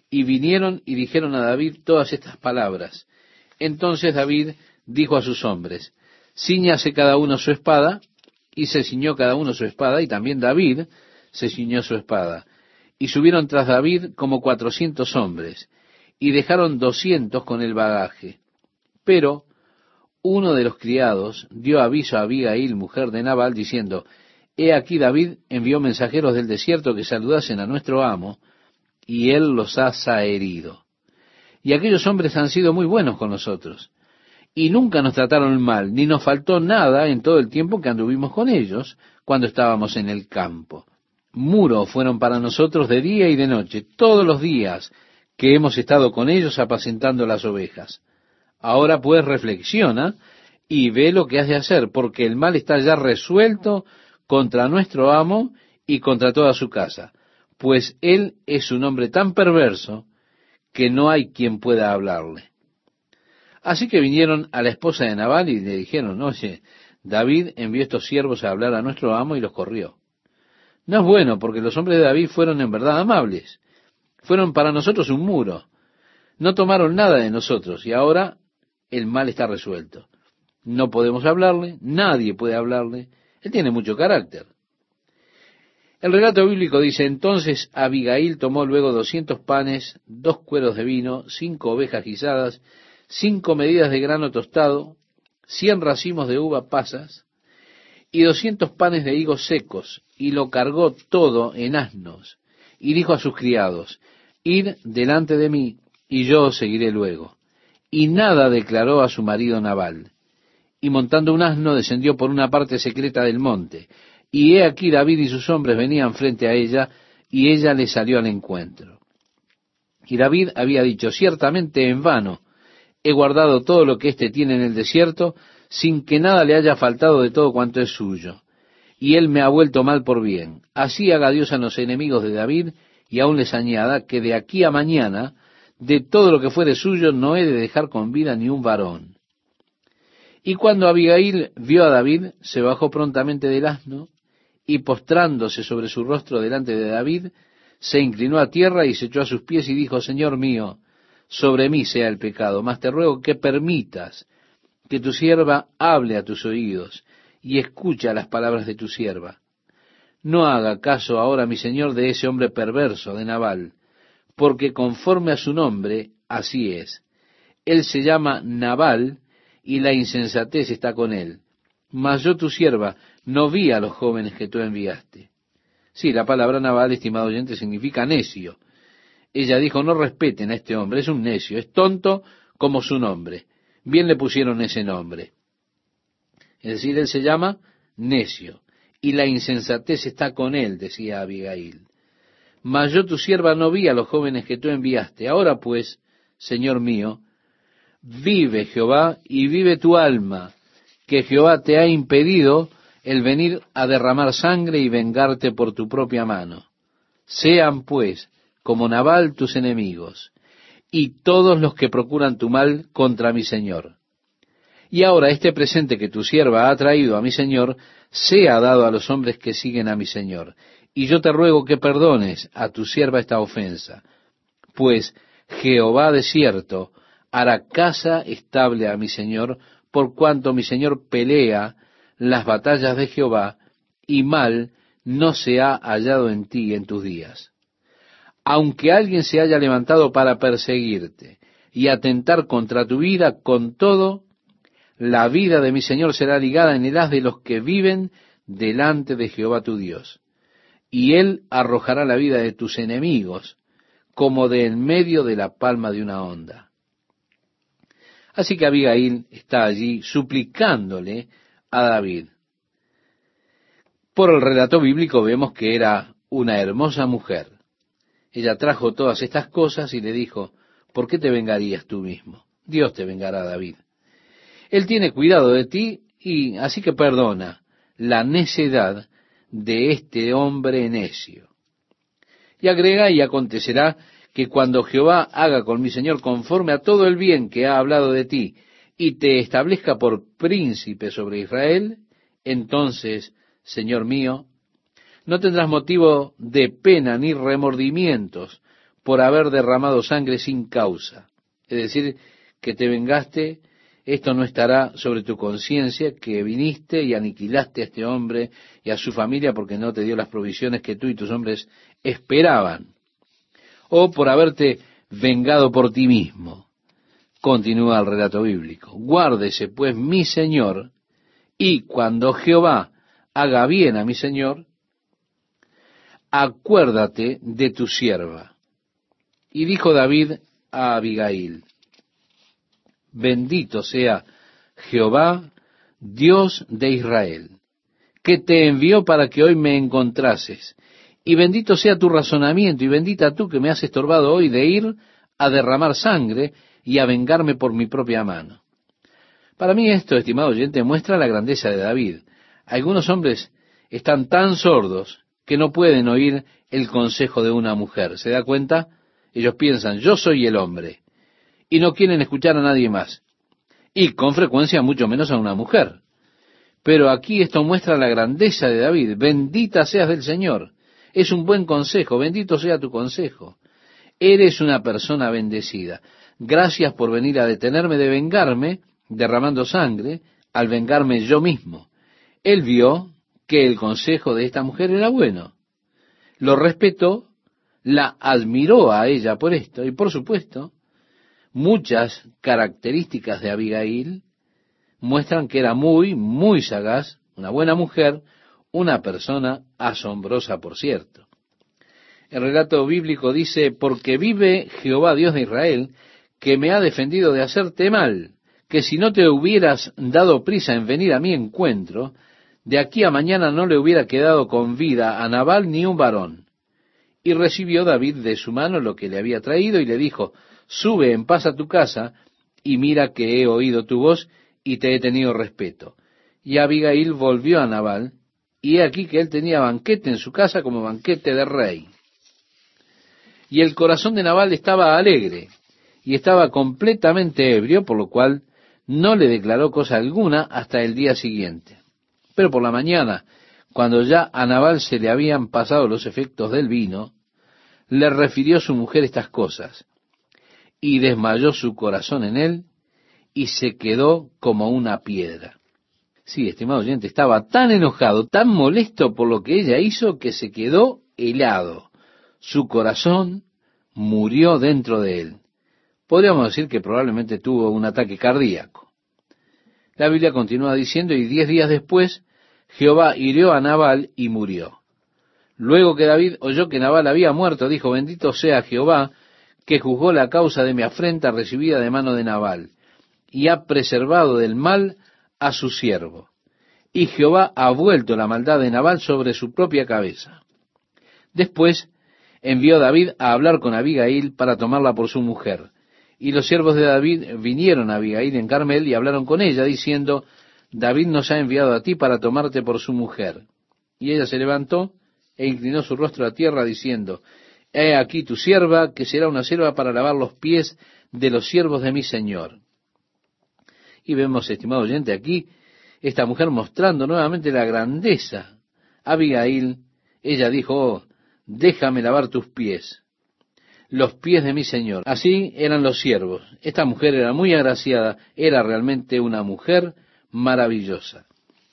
y vinieron y dijeron a David todas estas palabras. Entonces David dijo a sus hombres, ciñase cada uno su espada, y se ciñó cada uno su espada, y también David se ciñó su espada. Y subieron tras David como cuatrocientos hombres, y dejaron doscientos con el bagaje. Pero uno de los criados dio aviso a Abigail, mujer de Nabal, diciendo, He aquí David envió mensajeros del desierto que saludasen a nuestro amo, y él los ha saherido. Y aquellos hombres han sido muy buenos con nosotros y nunca nos trataron mal, ni nos faltó nada en todo el tiempo que anduvimos con ellos cuando estábamos en el campo. Muro fueron para nosotros de día y de noche, todos los días que hemos estado con ellos apacentando las ovejas. Ahora pues reflexiona y ve lo que has de hacer, porque el mal está ya resuelto contra nuestro amo y contra toda su casa, pues él es un hombre tan perverso que no hay quien pueda hablarle. Así que vinieron a la esposa de Nabal y le dijeron, oye, David envió estos siervos a hablar a nuestro amo y los corrió. No es bueno porque los hombres de David fueron en verdad amables. Fueron para nosotros un muro. No tomaron nada de nosotros y ahora el mal está resuelto. No podemos hablarle, nadie puede hablarle. Él tiene mucho carácter. El relato bíblico dice, entonces Abigail tomó luego doscientos panes, dos cueros de vino, cinco ovejas guisadas, cinco medidas de grano tostado, cien racimos de uva pasas y doscientos panes de higos secos, y lo cargó todo en asnos, y dijo a sus criados, Id delante de mí, y yo os seguiré luego. Y nada declaró a su marido Nabal. Y montando un asno descendió por una parte secreta del monte, y he aquí David y sus hombres venían frente a ella, y ella le salió al encuentro. Y David había dicho, ciertamente en vano, he guardado todo lo que éste tiene en el desierto, sin que nada le haya faltado de todo cuanto es suyo. Y él me ha vuelto mal por bien. Así haga Dios a los enemigos de David, y aún les añada que de aquí a mañana, de todo lo que fuere suyo, no he de dejar con vida ni un varón. Y cuando Abigail vio a David, se bajó prontamente del asno, y postrándose sobre su rostro delante de David, se inclinó a tierra y se echó a sus pies y dijo, Señor mío, sobre mí sea el pecado, mas te ruego que permitas que tu sierva hable a tus oídos y escucha las palabras de tu sierva. No haga caso ahora, mi señor, de ese hombre perverso de Nabal, porque conforme a su nombre, así es. Él se llama Nabal, y la insensatez está con él. Mas yo tu sierva no vi a los jóvenes que tú enviaste. Sí, la palabra Nabal, estimado oyente, significa necio. Ella dijo, no respeten a este hombre, es un necio, es tonto como su nombre. Bien le pusieron ese nombre. Es decir, él se llama necio, y la insensatez está con él, decía Abigail. Mas yo tu sierva no vi a los jóvenes que tú enviaste. Ahora pues, Señor mío, vive Jehová y vive tu alma, que Jehová te ha impedido el venir a derramar sangre y vengarte por tu propia mano. Sean pues como Nabal tus enemigos, y todos los que procuran tu mal contra mi Señor. Y ahora este presente que tu sierva ha traído a mi Señor, sea dado a los hombres que siguen a mi Señor. Y yo te ruego que perdones a tu sierva esta ofensa, pues Jehová de cierto hará casa estable a mi Señor, por cuanto mi Señor pelea las batallas de Jehová, y mal no se ha hallado en ti en tus días. Aunque alguien se haya levantado para perseguirte y atentar contra tu vida, con todo, la vida de mi Señor será ligada en el haz de los que viven delante de Jehová tu Dios. Y Él arrojará la vida de tus enemigos como de en medio de la palma de una onda. Así que Abigail está allí suplicándole a David. Por el relato bíblico vemos que era una hermosa mujer. Ella trajo todas estas cosas y le dijo, ¿por qué te vengarías tú mismo? Dios te vengará, David. Él tiene cuidado de ti y así que perdona la necedad de este hombre necio. Y agrega, y acontecerá que cuando Jehová haga con mi Señor conforme a todo el bien que ha hablado de ti, y te establezca por príncipe sobre Israel, entonces, Señor mío, no tendrás motivo de pena ni remordimientos por haber derramado sangre sin causa. Es decir, que te vengaste, esto no estará sobre tu conciencia, que viniste y aniquilaste a este hombre y a su familia porque no te dio las provisiones que tú y tus hombres esperaban o por haberte vengado por ti mismo. Continúa el relato bíblico. Guárdese pues mi Señor, y cuando Jehová haga bien a mi Señor, acuérdate de tu sierva. Y dijo David a Abigail, bendito sea Jehová, Dios de Israel, que te envió para que hoy me encontrases y bendito sea tu razonamiento, y bendita tú que me has estorbado hoy de ir a derramar sangre y a vengarme por mi propia mano. Para mí esto, estimado oyente, muestra la grandeza de David. Algunos hombres están tan sordos que no pueden oír el consejo de una mujer. ¿Se da cuenta? Ellos piensan, yo soy el hombre, y no quieren escuchar a nadie más. Y con frecuencia mucho menos a una mujer. Pero aquí esto muestra la grandeza de David. Bendita seas del Señor es un buen consejo, bendito sea tu consejo. Eres una persona bendecida. Gracias por venir a detenerme de vengarme, derramando sangre, al vengarme yo mismo. Él vio que el consejo de esta mujer era bueno. Lo respetó, la admiró a ella por esto, y por supuesto, muchas características de Abigail muestran que era muy, muy sagaz, una buena mujer, una persona asombrosa, por cierto. El relato bíblico dice, porque vive Jehová Dios de Israel, que me ha defendido de hacerte mal, que si no te hubieras dado prisa en venir a mi encuentro, de aquí a mañana no le hubiera quedado con vida a Nabal ni un varón. Y recibió David de su mano lo que le había traído y le dijo, sube en paz a tu casa y mira que he oído tu voz y te he tenido respeto. Y Abigail volvió a Nabal y he aquí que él tenía banquete en su casa como banquete de rey. Y el corazón de Nabal estaba alegre y estaba completamente ebrio, por lo cual no le declaró cosa alguna hasta el día siguiente. Pero por la mañana, cuando ya a Nabal se le habían pasado los efectos del vino, le refirió su mujer estas cosas, y desmayó su corazón en él, y se quedó como una piedra. Sí, estimado oyente, estaba tan enojado, tan molesto por lo que ella hizo, que se quedó helado. Su corazón murió dentro de él. Podríamos decir que probablemente tuvo un ataque cardíaco. La Biblia continúa diciendo, y diez días después, Jehová hirió a Nabal y murió. Luego que David oyó que Nabal había muerto, dijo, bendito sea Jehová, que juzgó la causa de mi afrenta recibida de mano de Nabal, y ha preservado del mal a su siervo. Y Jehová ha vuelto la maldad de Nabal sobre su propia cabeza. Después envió David a hablar con Abigail para tomarla por su mujer. Y los siervos de David vinieron a Abigail en Carmel y hablaron con ella, diciendo, David nos ha enviado a ti para tomarte por su mujer. Y ella se levantó e inclinó su rostro a tierra, diciendo, He aquí tu sierva, que será una sierva para lavar los pies de los siervos de mi Señor. Y vemos, estimado oyente, aquí esta mujer mostrando nuevamente la grandeza. Abigail, ella dijo, oh, déjame lavar tus pies los pies de mi Señor. Así eran los siervos. Esta mujer era muy agraciada, era realmente una mujer maravillosa.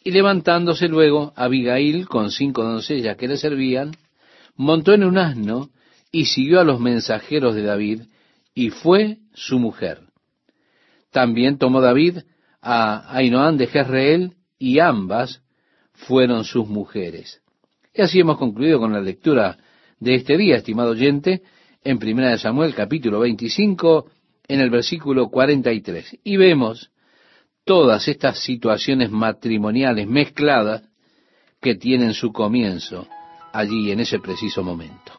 Y levantándose luego, Abigail, con cinco doncellas que le servían, montó en un asno y siguió a los mensajeros de David, y fue su mujer. También tomó David a Ainoán de Jezreel, y ambas fueron sus mujeres. Y así hemos concluido con la lectura de este día, estimado oyente, en Primera de Samuel capítulo 25 en el versículo 43. Y vemos todas estas situaciones matrimoniales mezcladas que tienen su comienzo allí en ese preciso momento.